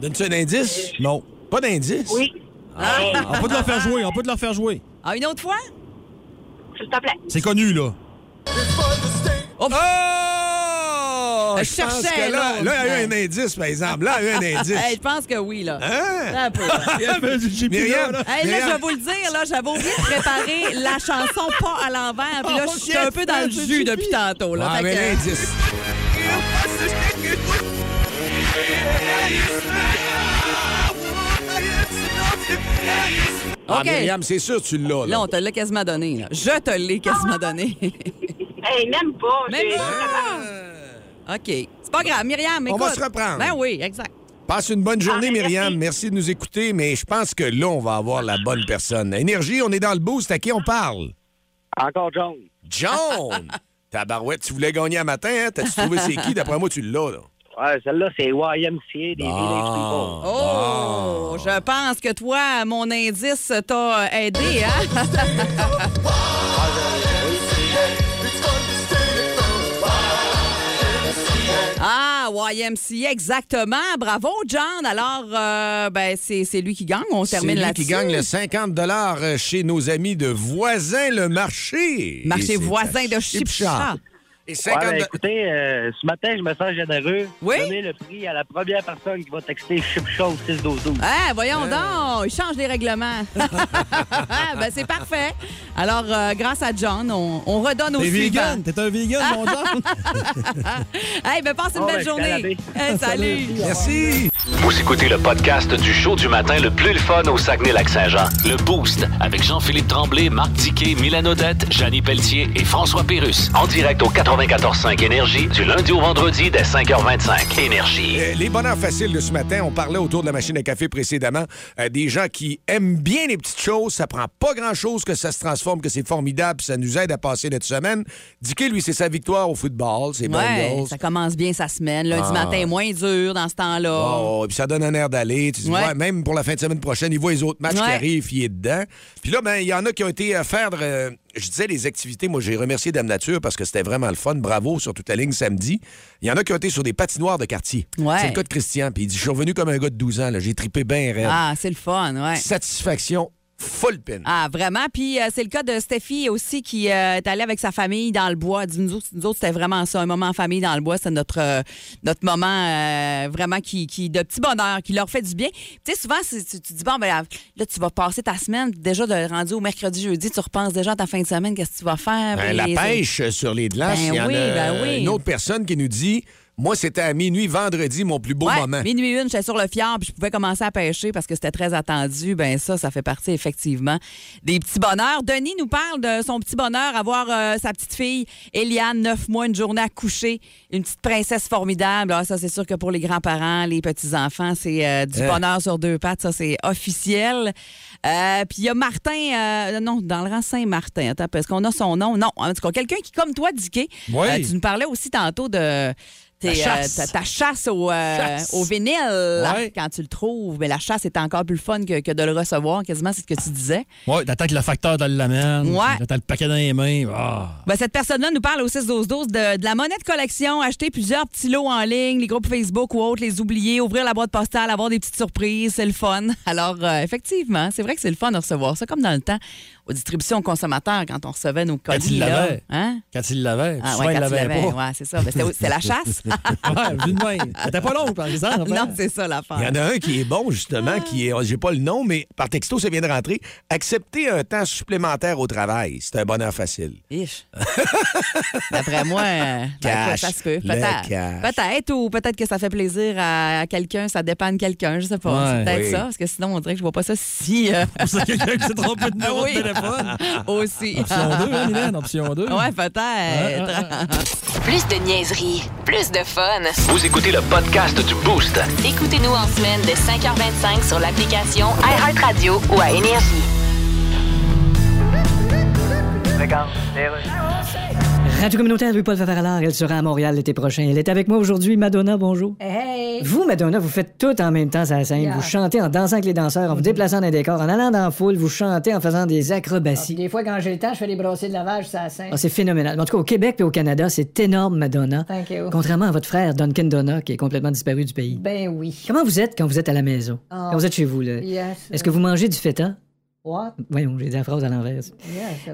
Donne-tu un indice? Non. Pas d'indice? Oui. On peut te la faire jouer. On peut te la faire jouer. Ah, une autre fois? S'il te plaît. C'est connu, là. Oh! Je Je pense cherchais, que là, là. là, il y a eu un indice, par exemple. Là, il y a eu un indice. Hey, je pense que oui, là. Hein? Un peu. là. Myriam, là, là. Hey, là, je vais vous le dire, là, j'avais oublié de préparer la chanson pas à l'envers. Puis là, Oh, je suis un peu dans le jus depuis tantôt. Là, Ah, Fait mais que- l'indice. Ah, OK. Myriam, c'est sûr tu l'as. Là, on te l'a quasiment donné. là. Je te l'ai quasiment donné. Hey, même pas. Même pas. OK. C'est pas grave, Myriam, On va se reprendre. Ben oui, exact. Passe une bonne journée, Ah, merci. Myriam. Merci de nous écouter, mais je pense que là, on va avoir la bonne personne. Énergie, on est dans le boost. À qui on parle? Encore John. John! Tabarouette, tu voulais gagner un matin, hein? T'as-tu trouvé c'est qui? D'après moi, tu l'as, là. Ouais, celle-là, c'est YMCA des Village People. Oh, je pense que toi, mon indice t'a aidé, hein? YMCA, exactement. Bravo, John. Alors, euh, ben, c'est c'est lui qui gagne. On C'est termine lui là-dessus. qui gagne le 50 chez nos amis de Voisin le Marché. Marché Et c'est voisin à de Chipchat. Et Ouais, 50 ben, écoutez, euh, ce matin, je me sens généreux. Oui? Donnez le prix à la première personne qui va texter Chip Show 612. Ah, voyons donc, il change les règlements. ben, c'est parfait. Alors, euh, grâce à John, on, on redonne au vegan? T'es un vegan, mon John? hey, ben, passe une belle ben, journée. Hey, salut. Merci. Vous écoutez le podcast du show du matin le plus le fun au Saguenay-Lac-Saint-Jean. Le Boost avec Jean-Philippe Tremblay, Marc Tiquet, Milan Odette, Janine Pelletier et François Pérus. En direct au 94.5 Énergie du lundi au vendredi dès 5h25. Énergie. Euh, les bonheurs faciles de ce matin, on parlait autour de la machine à café précédemment, euh, des gens qui aiment bien les petites choses, ça prend pas grand-chose que ça se transforme, que c'est formidable, puis ça nous aide à passer notre semaine. Dicky, lui, c'est sa victoire au football, c'est Ouais, Bengals. ça commence bien sa semaine. Lundi Ah. matin est moins dur dans ce temps-là. Oh, puis ça donne un air d'aller. Tu dis, Ouais. ouais, même pour la fin de semaine prochaine, il voit les autres matchs qui arrivent, il est dedans. Puis là, ben, il y en a qui ont été à faire, euh, je disais, des activités. Moi, j'ai remercié Dame Nature parce que c'était vraiment le fun. Bravo sur toute la ligne samedi. Il y en a qui ont été sur des patinoires de quartier. Ouais. C'est le cas de Christian. Puis il dit, je suis revenu comme un gars de 12 ans. là. J'ai tripé bien raide. Ah, c'est le fun, ouais. Satisfaction full pin. Ah, vraiment? Puis euh, c'est le cas de Steffi aussi qui euh, est allée avec sa famille dans le bois. Nous autres, nous autres, c'était vraiment ça, un moment en famille dans le bois. C'est notre, euh, notre moment vraiment qui, qui de petit bonheur, qui leur fait du bien. Tu sais, souvent, tu, tu dis, bon, ben là, tu vas passer ta semaine, déjà de rendu au mercredi, jeudi, tu repenses déjà à ta fin de semaine, qu'est-ce que tu vas faire? Ben, la pêche sur les glaces, Ben il y en oui, a ben oui. une autre personne qui nous dit, moi, c'était à minuit vendredi, mon plus beau Ouais, moment. Minuit une, j'étais sur le fjord, puis je pouvais commencer à pêcher parce que c'était très attendu. Ben ça, ça fait partie effectivement des petits bonheurs. Denis nous parle de son petit bonheur, avoir euh, sa petite fille Eliane, neuf mois, une journée à coucher, une petite princesse formidable. Ah, ça, c'est sûr que pour les grands-parents, les petits-enfants, c'est euh, du Hein? bonheur sur deux pattes. Ça, c'est officiel. Euh, puis il y a Martin, euh, non, dans le rang Saint-Martin. Attends, est-ce qu'on a son nom? Non, en tout cas, quelqu'un qui, comme toi, Dicky, Oui. euh, tu nous parlais aussi tantôt de... La chasse. euh, ta, ta chasse au, euh, Chasse. au vinyle, Ouais. quand tu le trouves. Mais la chasse est encore plus fun que, que de le recevoir, quasiment, c'est ce que tu disais. Ouais, t'attends que le facteur te l'amène. Ouais. T'as le paquet dans les mains. Ah. Ben, cette personne-là nous parle au 6-12-12 de, de la monnaie de collection, acheter plusieurs petits lots en ligne, les groupes Facebook ou autres, les oublier, ouvrir la boîte postale, avoir des petites surprises, c'est le fun. Alors, euh, effectivement, c'est vrai que c'est le fun de recevoir ça, comme dans le temps, aux distributions consommateurs, quand on recevait nos Quand colis. il là. l'avait. Hein? Quand il l'avait. Ah, ouais, il quand pas. Ouais, c'est ça. Ben, c'était la chasse. ouais, vu de même. C'était pas long, par exemple. non, c'est ça l'affaire. Il y en a un qui est bon, justement, qui est, j'ai pas le nom, mais par texto, ça vient de rentrer. Accepter un temps supplémentaire au travail, c'est un bonheur facile. Ish. D'après moi, euh, ben, Cash. ça se peut. Peut-être. Peut-être, ou peut-être que ça fait plaisir à, à quelqu'un, ça dépanne quelqu'un, je sais pas. Ouais. c'est peut-être Oui. ça, parce que sinon, on dirait que je vois pas ça si. euh, C'est quelqu'un qui s'est trompé de numéro Oui. de téléphone. aussi. Option 2, hein, Mylène? Option 2. Ouais, peut-être. Plus de niaiserie, plus de fun. Vous écoutez le podcast du Boost. Écoutez-nous en semaine de 5h25 sur l'application iHeartRadio ou à Énergie. Radio communautaire Louis-Paul Favaralard, elle sera à Montréal l'été prochain. Elle est avec moi aujourd'hui. Madonna, bonjour. Hey! Vous, Madonna, vous faites tout en même temps sur la scène. Yeah. Vous chantez en dansant avec les danseurs, en vous déplaçant dans les décors, en allant dans la foule, vous chantez en faisant des Ah, acrobaties. des fois, quand j'ai le temps, je fais des brossées de lavage sur la scène. Ah, c'est phénoménal. En tout cas, au Québec et au Canada, c'est énorme, Madonna. Thank you. Contrairement à votre frère, Duncan Donna, qui est complètement disparu du pays. Ben oui. Comment vous êtes quand vous êtes à la maison? Ah. Quand vous êtes chez vous, là? Yes. Est-ce que vous mangez du feta? What? Voyons, j'ai dit la phrase à l'envers. Yes.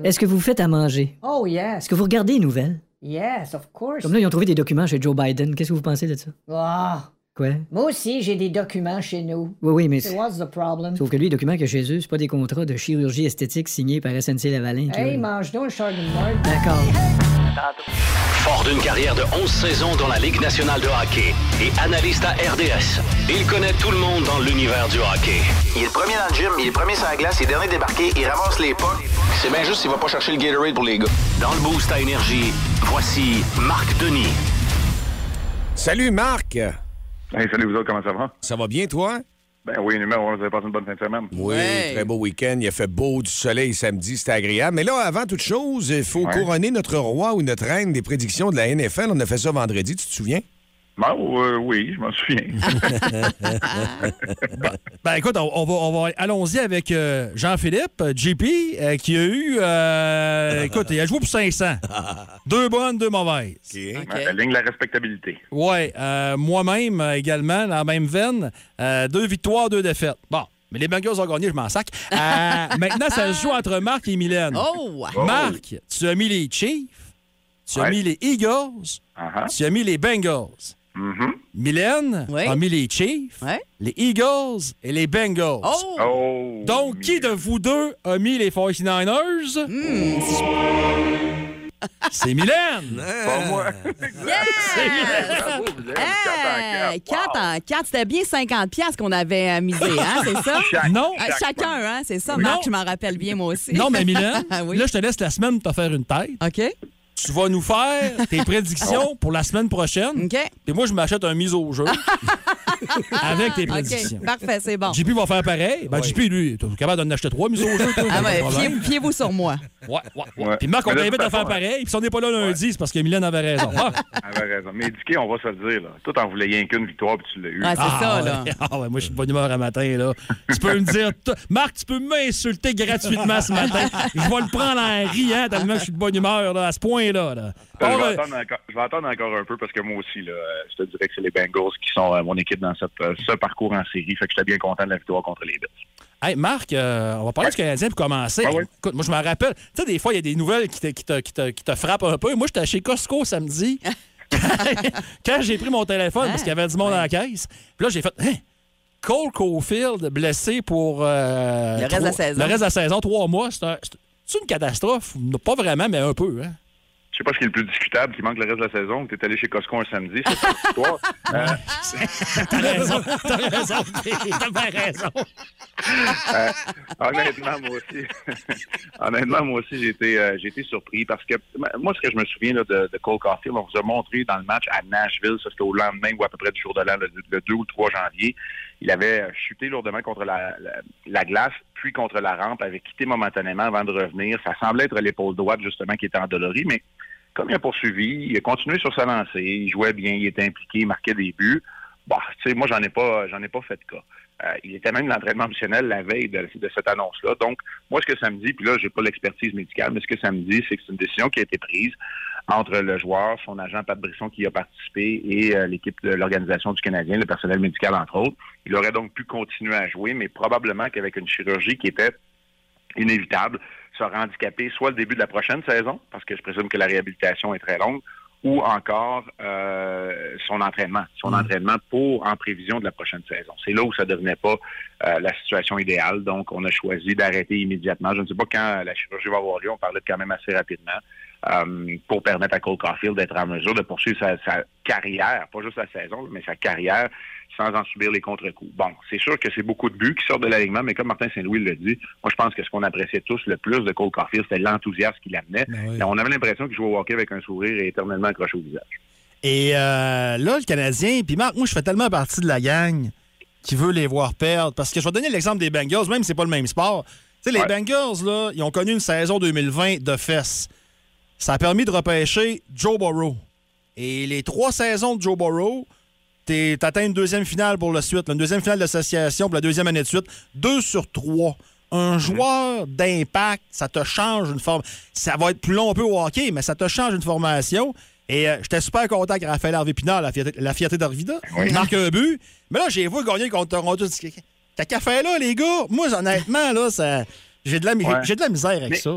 Est-ce que vous faites à manger? Oh, yes. Est-ce que vous regardez les nouvelles? Yes, of course. Comme là, ils ont trouvé des documents chez Joe Biden. Qu'est-ce que vous pensez de ça? Ah. Quoi? Moi aussi, j'ai des documents chez nous. Oui, oui, mais... So what's the problem? Sauf que lui, les documents a chez eux, c'est pas des contrats de chirurgie esthétique signés par SNC Lavalin. Hey, mange donc un chardonnay. D'accord. Fort d'une carrière de 11 saisons dans la Ligue nationale de hockey et analyste à RDS, il connaît tout le monde dans l'univers du hockey. Il est le premier dans le gym, il est le premier sur la glace, il est dernier débarqué, il ramasse les pas. C'est bien juste s'il va pas chercher le Gatorade pour les gars. Dans le boost à énergie, voici Marc Denis. Salut, Marc. Hey, salut vous autres, comment ça va? Ça va bien, toi? Ben oui, numéro un, vous avez passé une bonne fin de semaine. Oui, très beau week-end. Il a fait beau, du soleil samedi, c'était agréable. Mais là, avant toute chose, il faut Ouais. couronner notre roi ou notre reine des prédictions de la NFL. On a fait ça vendredi, tu te souviens? Ben, euh, oui, je m'en souviens. Ben écoute, on, on va, on va allons-y avec euh, Jean-Philippe, euh, JP, euh, qui a eu. euh, écoute, il a joué pour 500. deux bonnes, deux mauvaises. Ben, La ligne de la respectabilité. Ouais, euh, moi-même également, dans la même veine, euh, deux victoires, deux défaites. Bon. Mais les Bengals ont gagné, je m'en sac. Euh, maintenant, ça se joue entre Marc et Mylène. Oh! Marc, tu as mis les Chiefs, tu as Ouais. mis les Eagles, Uh-huh. tu as mis les Bengals. Mhm. Mylène Oui. a mis les Chiefs, les Eagles et les Bengals. Oh! Oh! Donc, qui de vous deux a mis les 49ers? Hmm, C'est Mylène! Pas moi. Yes! Hey, 4 en 4, c'était bien 50 pièces qu'on avait misé, hein, c'est ça? Chaque- Non. Chaque chacun, hein, c'est ça, Non. Marc, je m'en rappelle bien moi aussi. Non, mais Mylène, Ah oui. là, je te laisse la semaine te faire une tête. OK. Tu vas nous faire tes prédictions pour la semaine prochaine. OK. Et moi, je m'achète un mise au jeu avec tes prédictions. OK, parfait, c'est bon. JP va faire pareil. Ben, JP, lui, t'es capable d'en acheter trois mises au jeu. Ah ouais, fiez- fiez-vous sur moi. Ouais, ouais. Puis Marc, on Mais t'invite à faire pareil. Puis si on n'est pas là lundi, c'est parce que Mylène avait raison. Ah, Elle avait raison. Mais Dicky, on va se le dire, là. Toi, t'en voulais rien qu'une victoire, puis tu l'as eu. Ouais, c'est ah, ça, ouais. là. Ah ouais, moi, je suis de bonne humeur à matin, là. Tu peux me dire... t- Marc, tu peux m'insulter gratuitement ce matin. Je vais le prendre en riant tellement que je suis de bonne humeur, là, à ce point-là. Là. Je vais, euh, attendre encore, je vais attendre encore un peu parce que moi aussi, là, euh, je te dirais que c'est les Bengals qui sont euh, mon équipe dans cette, euh, ce parcours en série. Fait que j'étais bien content de la victoire contre les Bills. Hey, Marc, euh, on va parler du Canadien pour commencer. Ah ouais. Écoute, moi, je me rappelle, tu sais, des fois, il y a des nouvelles qui te, qui, te, qui, te, qui te frappent un peu. Moi, j'étais chez Costco samedi. quand j'ai pris mon téléphone, parce qu'il y avait du monde à la caisse, puis là, j'ai fait. Hein? Cole Caulfield blessé pour. euh, Le reste de la trois- saison. Le reste de la saison, trois mois. C'est un- c'est- c'est une catastrophe. Pas vraiment, mais un peu. Hein? Je sais pas ce qui est le plus discutable, qui manque le reste de la saison, tu es allé chez Costco un samedi, c'est histoire. Euh, T'as raison. T'as raison. T'as bien raison. Euh, honnêtement, moi aussi, honnêtement, moi aussi, j'ai été, euh, j'ai été surpris parce que moi, ce que je me souviens là, de, de Cole Caulfield, on vous a montré dans le match à Nashville, ça c'était au lendemain ou à peu près du jour de l'an, le, le 2 ou le 3 janvier. Il avait chuté lourdement contre la glace, puis contre la rampe, avait quitté momentanément avant de revenir. Ça semblait être l'épaule droite, justement, qui était endolorie, mais comme il a poursuivi, il a continué sur sa lancée, il jouait bien, il était impliqué, il marquait des buts. Bah, tu sais, moi, j'en ai pas, j'en ai pas fait de cas. Euh, il était même l'entraînement optionnel la veille de, de cette annonce-là. Donc, moi, ce que ça me dit, puis là, j'ai pas l'expertise médicale, mais ce que ça me dit, c'est que c'est une décision qui a été prise entre le joueur, son agent Pat Brisson qui a participé et euh, l'équipe de l'organisation du Canadien, le personnel médical entre autres. Il aurait donc pu continuer à jouer, mais probablement qu'avec une chirurgie qui était inévitable, sera handicapé soit le début de la prochaine saison, parce que je présume que la réhabilitation est très longue, ou encore euh, son entraînement, son entraînement pour en prévision de la prochaine saison. C'est là où ça devenait pas euh, la situation idéale, donc on a choisi d'arrêter immédiatement. Je ne sais pas quand la chirurgie va avoir lieu, on parlait quand même assez rapidement, euh, pour permettre à Cole Caulfield d'être en mesure de poursuivre sa, sa carrière, pas juste la saison, mais sa carrière sans en subir les contre-coups. Bon, c'est sûr que c'est beaucoup de buts qui sortent de l'alignement, mais comme Martin Saint-Louis le dit, moi je pense que ce qu'on appréciait tous le plus de Cole Caulfield, c'était l'enthousiasme qu'il amenait. On avait l'impression qu'il jouait au hockey avec un sourire et éternellement accroché au visage. Et euh, là, le Canadien, puis Marc, moi, je fais tellement partie de la gang qui veut les voir perdre. Parce que je vais donner l'exemple des Bengals, même si c'est pas le même sport. Tu sais, les. Bengals, là, ils ont connu une saison 2020 de fesses. Ça a permis de repêcher Joe Burrow. Et les trois saisons de Joe Burrow, t'es- t'atteins une deuxième finale pour la suite, là, une deuxième finale d'association pour la deuxième année de suite. Deux sur trois. Un joueur d'impact, ça te change une forme. Ça va être plus long un peu au hockey, mais ça te change une formation. Et euh, j'étais super content que Raphaël Harvey Pinard, la fierté, la fierté d'Arvida, marque un but. Mais là, j'ai vu gagner contre Toronto. T'as qu'à faire là, les gars. Moi, honnêtement, là, ça, j'ai de, la, Ouais. j'ai de la misère avec Mais- ça.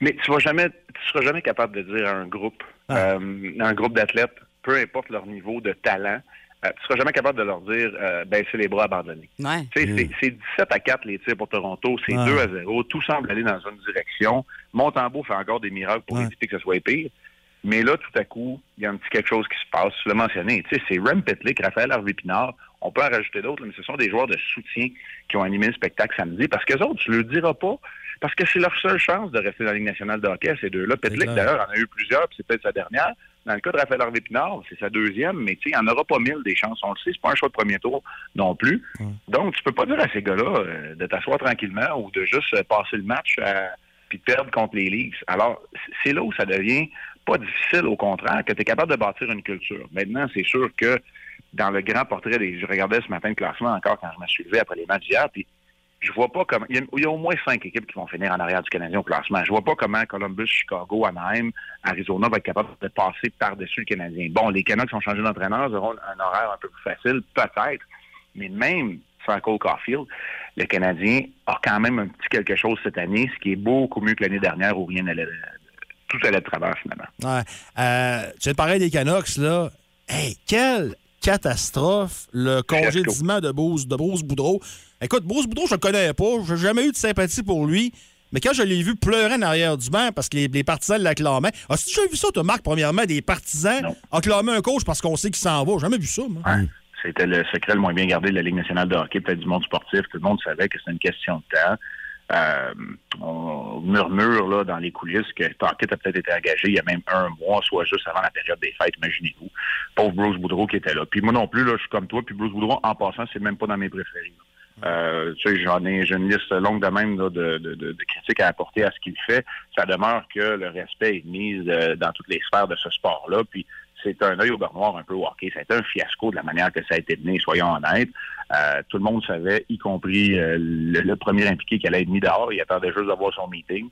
Mais tu vas jamais, tu seras jamais capable de dire à un groupe, euh, un groupe d'athlètes, peu importe leur niveau de talent, euh, tu seras jamais capable de leur dire euh, baisser les bras, abandonner. Ouais. Sais, c'est- C'est 17 à 4 les tirs pour Toronto, c'est Ouais. 2 à 0, tout semble aller dans une direction. Montembeau fait encore des miracles pour Ouais. éviter que ce soit pire. Mais là, tout à coup, il y a un petit quelque chose qui se passe. Tu l'as mentionné. C'est Rem Petlick, Raphaël Harvey-Pinard. On peut en rajouter d'autres, mais ce sont des joueurs de soutien qui ont animé le spectacle samedi. Parce que autres, tu ne le diras pas. Parce que c'est leur seule chance de rester dans la Ligue nationale de hockey, ces deux-là. Petlick, d'ailleurs, en a eu plusieurs, puis c'est peut-être sa dernière. Dans le cas de Raphaël Harvey-Pinard, c'est sa deuxième, mais il n'y en aura pas mille des chances. On le sait, c'est pas un choix de premier tour non plus. Donc, tu peux pas dire à ces gars-là euh, de t'asseoir tranquillement ou de juste euh, passer le match euh, puis de perdre contre les Leafs. Alors, c'est là où ça devient pas difficile, au contraire, que tu es capable de bâtir une culture. Maintenant, c'est sûr que dans le grand portrait, des, je regardais ce matin le classement encore quand je me suis levé après les matchs d'hier, puis je vois pas comment. Il y, a, au moins cinq équipes qui vont finir en arrière du Canadien au classement. Je vois pas comment Columbus, Chicago, Anaheim, Arizona va être capable de passer par-dessus le Canadien. Bon, les Canucks ont changé d'entraîneur, ils auront un horaire un peu plus facile, peut-être, mais même sans Cole Caulfield, le Canadien a quand même un petit quelque chose cette année, ce qui est beaucoup mieux que l'année dernière où rien n'allait. Tout allait de travers, finalement. Ouais. Euh, tu de parler des Canucks, là. Hey, quelle catastrophe le congédiement de Bruce, de Bruce Boudreau. Écoute, Bruce Boudreau, je le connais pas. J'ai jamais eu de sympathie pour lui. Mais quand je l'ai vu pleurer en arrière du banc parce que les, les partisans l'acclamaient. As-tu déjà vu ça, toi, Marc, premièrement, des partisans acclamer un coach parce qu'on sait qu'il s'en va? J'ai jamais vu ça, moi. C'était le secret le moins bien gardé de la Ligue nationale de hockey, peut-être du monde sportif. Tout le monde savait que c'était une question de temps. Euh, on murmure là, dans les coulisses que Tarkett a peut-être été engagé il y a même un mois, soit juste avant la période des fêtes, imaginez-vous. Pauvre Bruce Boudreau qui était là. Puis moi non plus, là, je suis comme toi, puis Bruce Boudreau, en passant, c'est même pas dans mes préférés. Euh, tu sais, j'en ai, j'ai une liste longue de même là, de, de, de, critiques à apporter à ce qu'il fait. Ça demeure que le respect est mis euh, dans toutes les sphères de ce sport-là. Puis c'est un œil au beurre noir un peu au hockey. Ça un fiasco de la manière que ça a été mené, soyons honnêtes. Euh, tout le monde savait, y compris euh, le, premier impliqué qui allait être mis dehors. Il attendait juste d'avoir son meeting.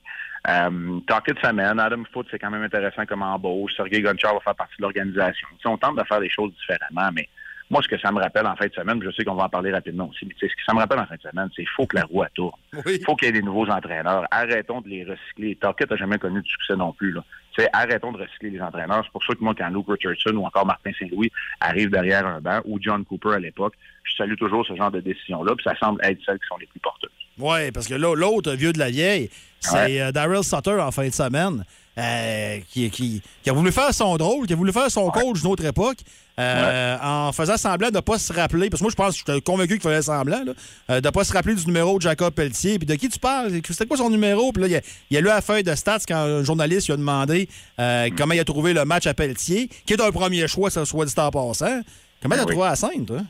Euh, Talkett s'amène. Adam Foote, c'est quand même intéressant comme embauche. Sergei Gonchar va faire partie de l'organisation. Si on tente de faire les choses différemment, mais moi, ce que ça me rappelle en fin de semaine, je sais qu'on va en parler rapidement aussi, mais ce que ça me rappelle en fin de semaine, c'est qu'il faut que la roue tourne. Il oui. faut qu'il y ait des nouveaux entraîneurs. Arrêtons de les recycler. Talkett n'a jamais connu de succès non plus. Là. T'sais, arrêtons de recycler les entraîneurs. C'est pour ça que moi, quand Luke Richardson ou encore Martin Saint-Louis arrivent derrière un banc, ou John Cooper à l'époque, je salue toujours ce genre de décision-là, puis ça semble être celles qui sont les plus porteuses. Oui, parce que là, l'autre vieux de la vieille, c'est ouais. euh, Daryl Sutter en fin de semaine. Euh, qui, qui, qui, a voulu faire son drôle, qui a voulu faire son coach d'une autre époque, euh, ouais. en faisant semblant de ne pas se rappeler. Parce que moi, je pense, je suis convaincu qu'il faisait semblant, là, euh, de ne pas se rappeler du numéro de Jacob Pelletier. Puis de qui tu parles? C'était quoi son numéro? Puis là, il a, il a lu la feuille de stats quand un journaliste lui a demandé mm. comment il a trouvé le match à Pelletier, qui est un premier choix, ça soit dit en passant. Comment ben t'as oui. trouvé à Sainte, toi?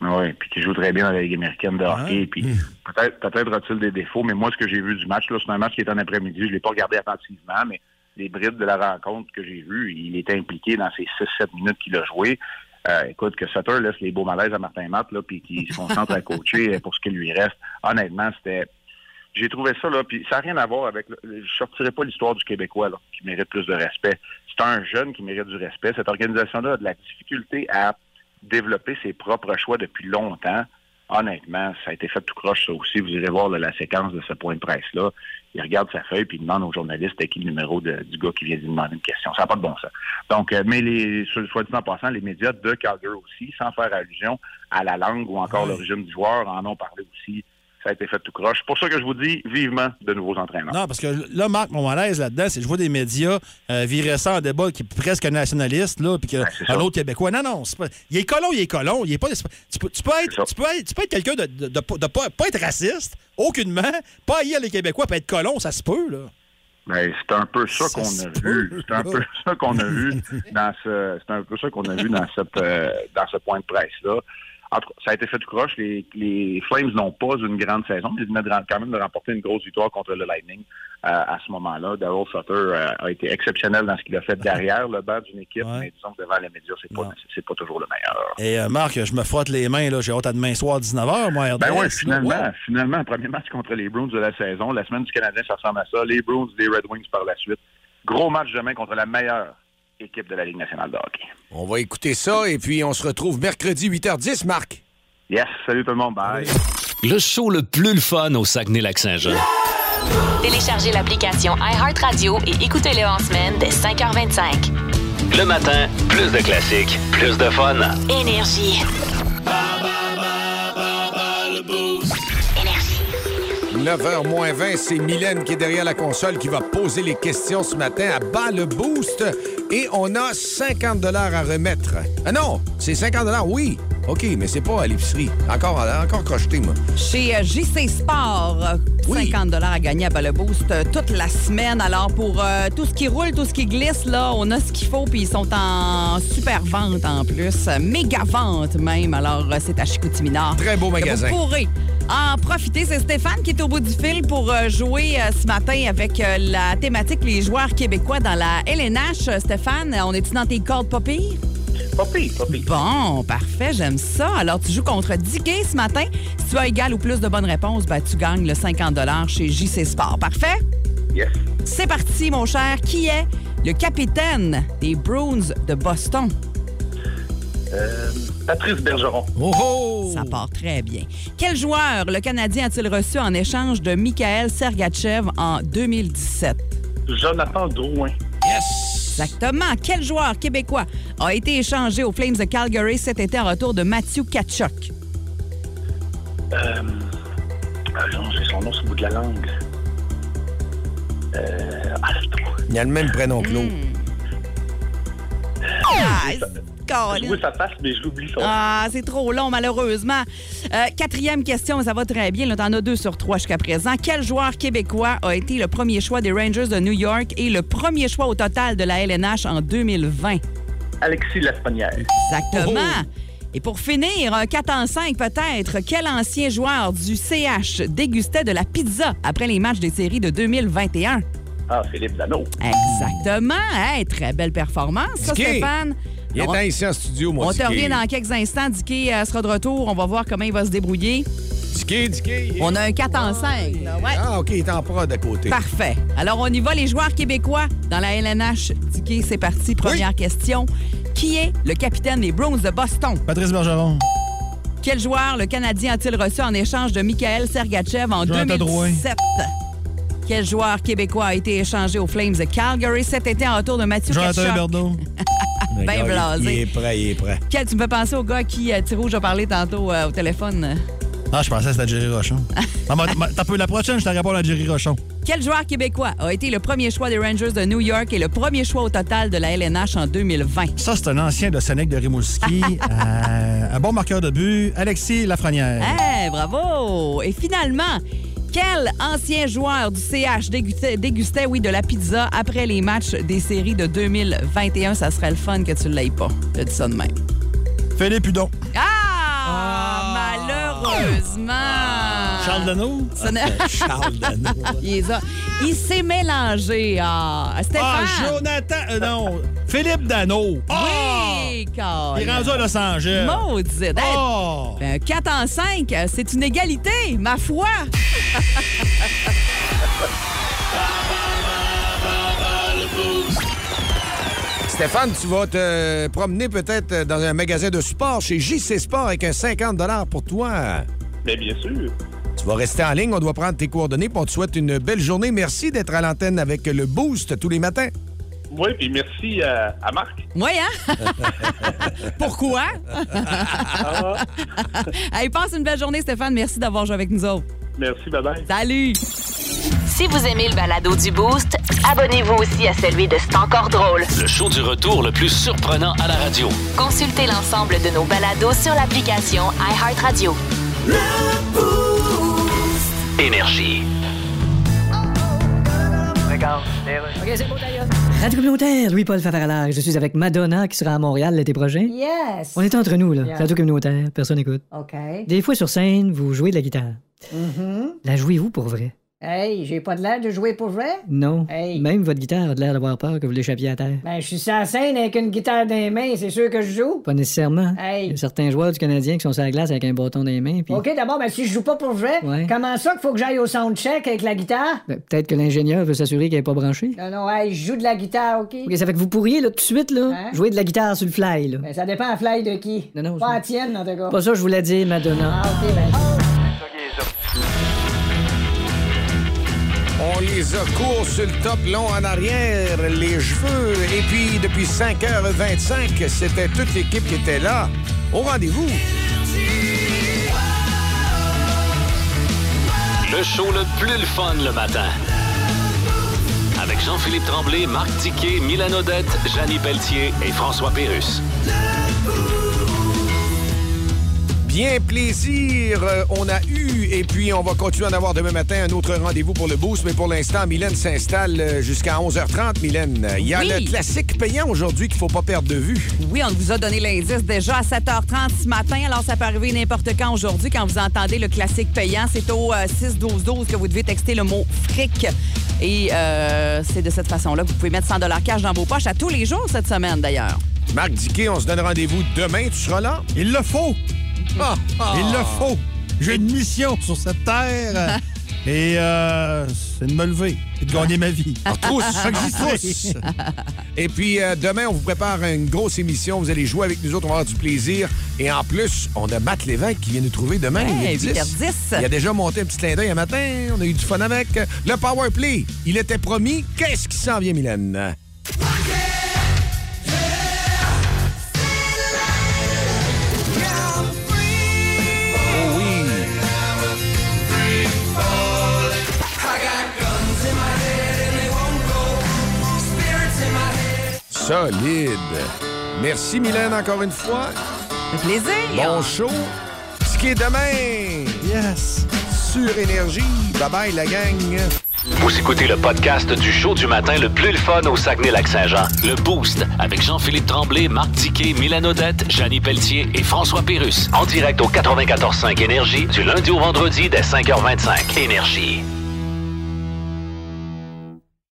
Oui, puis qui joue très bien dans la Ligue américaine de hockey. Puis peut-être peut-être a-t-il des défauts, mais moi, ce que j'ai vu du match, là, c'est un match qui est en après-midi. Je ne l'ai pas regardé attentivement, mais les brides de la rencontre que j'ai vues, il était impliqué dans ces 6-7 minutes qu'il a joué. Euh, écoute, que Sutter laisse les beaux malaises à Martin Matt, là, puis qu'il se concentre à coacher pour ce qui lui reste. Honnêtement, c'était. J'ai trouvé ça, là, puis ça n'a rien à voir avec. Je ne sortirai pas l'histoire du Québécois, là, qui mérite plus de respect. C'est un jeune qui mérite du respect. Cette organisation-là a de la difficulté à développer ses propres choix depuis longtemps. Honnêtement, ça a été fait tout croche, ça aussi. Vous irez voir là, la séquence de ce point de presse-là. Il regarde sa feuille puis il demande aux journalistes c'était qui le numéro de, du gars qui vient lui demander une question. Ça n'a pas de bon sens. Donc, euh, mais les, soit dit en passant, les médias de Calgary aussi, sans faire allusion à la langue ou encore ouais. l'origine du joueur, en ont parlé aussi ça a été fait tout croche. C'est pour ça que je vous dis vivement de nouveaux entraîneurs. Non, parce que là, Marc, mon malaise là-dedans, c'est que je vois des médias euh, virer ça en débat qui est presque nationaliste, là, puis qu'un ben, autre Québécois. Non, non, pas. Il est colon, il est colon. Il est pas. Tu peux, tu peux être, tu peux être, tu peux être quelqu'un de, de, de, de, pas, pas être raciste, aucunement, pas haïr les Québécois, pas être colon, ça se peut, là. Ben, c'est un peu ça, ça qu'on a vu. C'est un peu ça qu'on a vu dans ce. C'est un peu ça qu'on a vu dans cette euh, dans ce point de presse là ça a été fait tout croche. Les, les Flames n'ont pas une grande saison, mais ils venaient quand même de remporter une grosse victoire contre le Lightning euh, à ce moment-là. Daryl Sutter euh, a été exceptionnel dans ce qu'il a fait derrière le banc d'une équipe, ouais. mais disons que devant les médias, c'est pas, c'est pas toujours le meilleur. Et euh, Marc, je me frotte les mains, là. J'ai hâte à demain soir à 19h, moi, RDS, Ben oui, finalement, ouais. finalement, premier match contre les Bruins de la saison. La semaine du Canadien, ça ressemble à ça. Les Bruins, les Red Wings par la suite. Gros match demain contre la meilleure équipe de la Ligue nationale de hockey. On va écouter ça et puis on se retrouve mercredi 8h10, Marc. Yes, salut tout le monde, bye. Le show le plus le fun au Saguenay-Lac-Saint-Jean. Téléchargez l'application iHeartRadio et écoutez-le en semaine dès 5h25. Le matin, plus de classiques, plus de fun. Énergie. 9h moins 20, c'est Mylène qui est derrière la console qui va poser les questions ce matin à bas le boost. Et on a 50 à remettre. Ah non, c'est 50 oui. OK, mais c'est pas à l'épicerie. Encore, encore crocheté, moi. Chez euh, JC Sport, oui. 50 à gagner à Bas Boost euh, toute la semaine. Alors, pour euh, tout ce qui roule, tout ce qui glisse, là, on a ce qu'il faut, puis ils sont en super vente en plus. Méga vente même. Alors, c'est à Chicoutimi Nord. Très beau magasin. Vous pourrez en profiter. C'est Stéphane qui est au bout du fil pour jouer euh, ce matin avec euh, la thématique les joueurs québécois dans la LNH. Stéphane, on est-tu dans tes cordes pas? Pas pire, pas pire. Bon, parfait, j'aime ça. Alors, tu joues contre Dicky ce matin. Si tu as égal ou plus de bonnes réponses, ben, tu gagnes le 50 chez JC Sport. Parfait? Yes. C'est parti, mon cher. Qui est le capitaine des Bruins de Boston? Euh, Patrice Bergeron. Oh, Ça part très bien. Quel joueur le Canadien a-t-il reçu en échange de Mikhail Sergachev en 2017? Jonathan Drouin. Exactement. Quel joueur québécois a été échangé aux Flames de Calgary cet été en retour de Matthew Kachuk? Euh, ah, non, j'ai son nom sur le bout de la langue. Euh, ah, c'est trop. Il a le même prénom que l'autre. Ah, Je vois sa face, mais je l'oublie son Ah, c'est trop long, malheureusement. Euh, quatrième question, ça va très bien. T'en as deux sur trois jusqu'à présent. Quel joueur québécois a été le premier choix des Rangers de New York et le premier choix au total de la LNH en 2020? Alexis Lafrenière. Exactement. Et pour finir, un 4 en 5 peut-être, quel ancien joueur du CH dégustait de la pizza après les matchs des séries de 2021? Ah, Philippe Dano. Exactement. Hey, très belle performance, ça, Stéphane. Il est On- temps ici en studio, mon On te revient dans quelques instants. Dicky euh, sera de retour. On va voir comment il va se débrouiller. Dicky, Dicky. On a un 4 en 5. là, ouais. Ah, OK, il est en prod à côté. Parfait. Alors, on y va, les joueurs québécois dans la LNH. Dicky, c'est parti. Première question. Qui est le capitaine des Browns de Boston? Patrice Bergeron. Quel joueur le Canadien a-t-il reçu en échange de Mikhail Sergachev en Jonathan 2017? Quel joueur québécois a été échangé aux Flames de Calgary cet été en retour de Mathieu Jonathan Tkachuk? Ben il- blasé. Il est prêt, il est prêt. Quel, tu me fais penser au gars qui, euh, Thierry Rouge a parlé tantôt euh, au téléphone. Ah, je pensais que c'était Jerry Rochon. Ah, T'as peu la prochaine, je te réponds à Jerry Rochon. Quel joueur québécois a été le premier choix des Rangers de New York et le premier choix au total de la LNH en 2020? Ça, c'est un ancien de Sonic de Rimouski. Euh, un bon marqueur de but, Alexis Lafrenière. Eh, bravo! Et finalement, quel ancien joueur du CH dégustait, dégustait, oui, de la pizza après les matchs des séries de 2021? Ça serait le fun que tu ne l'aies pas. Je dis ça de même. Philippe Hudon. Ah! Malheureusement! Charles Dano? Charles Dano. Il, s'est mélangé. Ah, Stéphane! Ah, Jonathan. euh, non. Philippe Dano. Ah! Oui, Colin. Il est rendu à Los Angeles. Maudite. Hey, Oh! ben, 4 en 5, c'est une égalité, ma foi. Stéphane, tu vas te promener peut-être dans un magasin de sport chez JC Sport avec un 50 pour toi. Mais bien sûr. Tu vas rester en ligne, on doit prendre tes coordonnées, puis on te souhaite une belle journée. Merci d'être à l'antenne avec le Boost tous les matins. Oui, puis merci à, à Marc. Oui, hein? Pourquoi? Ah, hey, passe une belle journée, Stéphane. Merci d'avoir joué avec nous autres. merci, bye-bye. Salut! Si vous aimez le balado du Boost, abonnez-vous aussi à celui de C'est encore drôle. Le show du retour le plus surprenant à la radio. Consultez l'ensemble de nos balados sur l'application iHeartRadio. Énergie. OK, c'est beau. Radio communautaire, Louis-Paul Favaralard. Je suis avec Madonna qui sera à Montréal l'été prochain. Yes. On est entre nous, là. Yeah. Radio communautaire, personne n'écoute. OK. Des fois sur scène, vous jouez de la guitare. Mhm. La jouez-vous pour vrai? Hey, j'ai pas de l'air de jouer pour vrai? Non. Hey. Même votre guitare a de l'air d'avoir peur que vous l'échappiez à terre. Ben, je suis la scène avec une guitare dans les mains, c'est sûr que je joue. Pas nécessairement. Hey. Il y a certains joueurs du Canadien qui sont sur la glace avec un bâton dans les mains. Puis... OK, d'abord, ben, si je joue pas pour vrai, Ouais. comment ça qu'il faut que j'aille au soundcheck avec la guitare? Ben, Peut-être que l'ingénieur veut s'assurer qu'elle n'est pas branchée. Non, non, hey, je joue de la guitare, OK? OK, ça fait que vous pourriez, là, tout de suite, là, Hein? jouer de la guitare sur le fly, là. Ben, ça dépend à fly de qui. Non, non, Pas à tienne, en tout cas. Pas ça, je voulais dire, Madonna. Ah, OK, ben. Les a courts sur le top, long en arrière, les cheveux. Et puis, depuis 5h25, c'était toute l'équipe qui était là. Au rendez-vous. Le show le plus le fun le matin. Avec Jean-Philippe Tremblay, Marc Tiquet, Milan Odette, Janine Pelletier et François Pérus. Bien plaisir, euh, on a eu, et puis on va continuer à en avoir demain matin un autre rendez-vous pour le boost, mais pour l'instant, Mylène s'installe euh, jusqu'à 11h30, Mylène. Il y a Oui. le classique payant aujourd'hui qu'il faut pas perdre de vue. Oui, on vous a donné l'indice déjà à 7h30 ce matin. Alors, ça peut arriver n'importe quand aujourd'hui quand vous entendez le classique payant. C'est au euh, 6-12-12 que vous devez texter le mot fric. Et euh, c'est de cette façon-là que vous pouvez mettre 100 cash dans vos poches à tous les jours cette semaine, d'ailleurs. Marc Diquet, on se donne rendez-vous demain. Tu seras là? Il le faut. Ah, ah. Il le faut. J'ai une mission sur cette terre. Et euh, c'est de me lever et de gagner ma vie. Tous, j'y tous. Et puis, euh, demain, on vous prépare une grosse émission. Vous allez jouer avec nous autres, on va avoir du plaisir. Et en plus, on a Matt Lévesque qui vient nous trouver demain. Ouais, il est 10. 8h10. Il a déjà monté un petit clin d'œil un matin. On a eu du fun avec. Le Power Play, il était promis. Qu'est-ce qui s'en vient, Mylène? Solide. Merci, Mylène, encore une fois. Un plaisir. Bon show. Ce qui est demain. Yes. Sur Énergie. Bye-bye, la gang. Vous écoutez le podcast du show du matin le plus le fun au Saguenay-Lac-Saint-Jean. Le Boost avec Jean-Philippe Tremblay, Marc Tiquet, Milan Odette, Janine Pelletier et François Pérus. En direct au 94.5 Énergie du lundi au vendredi dès 5h25. Énergie.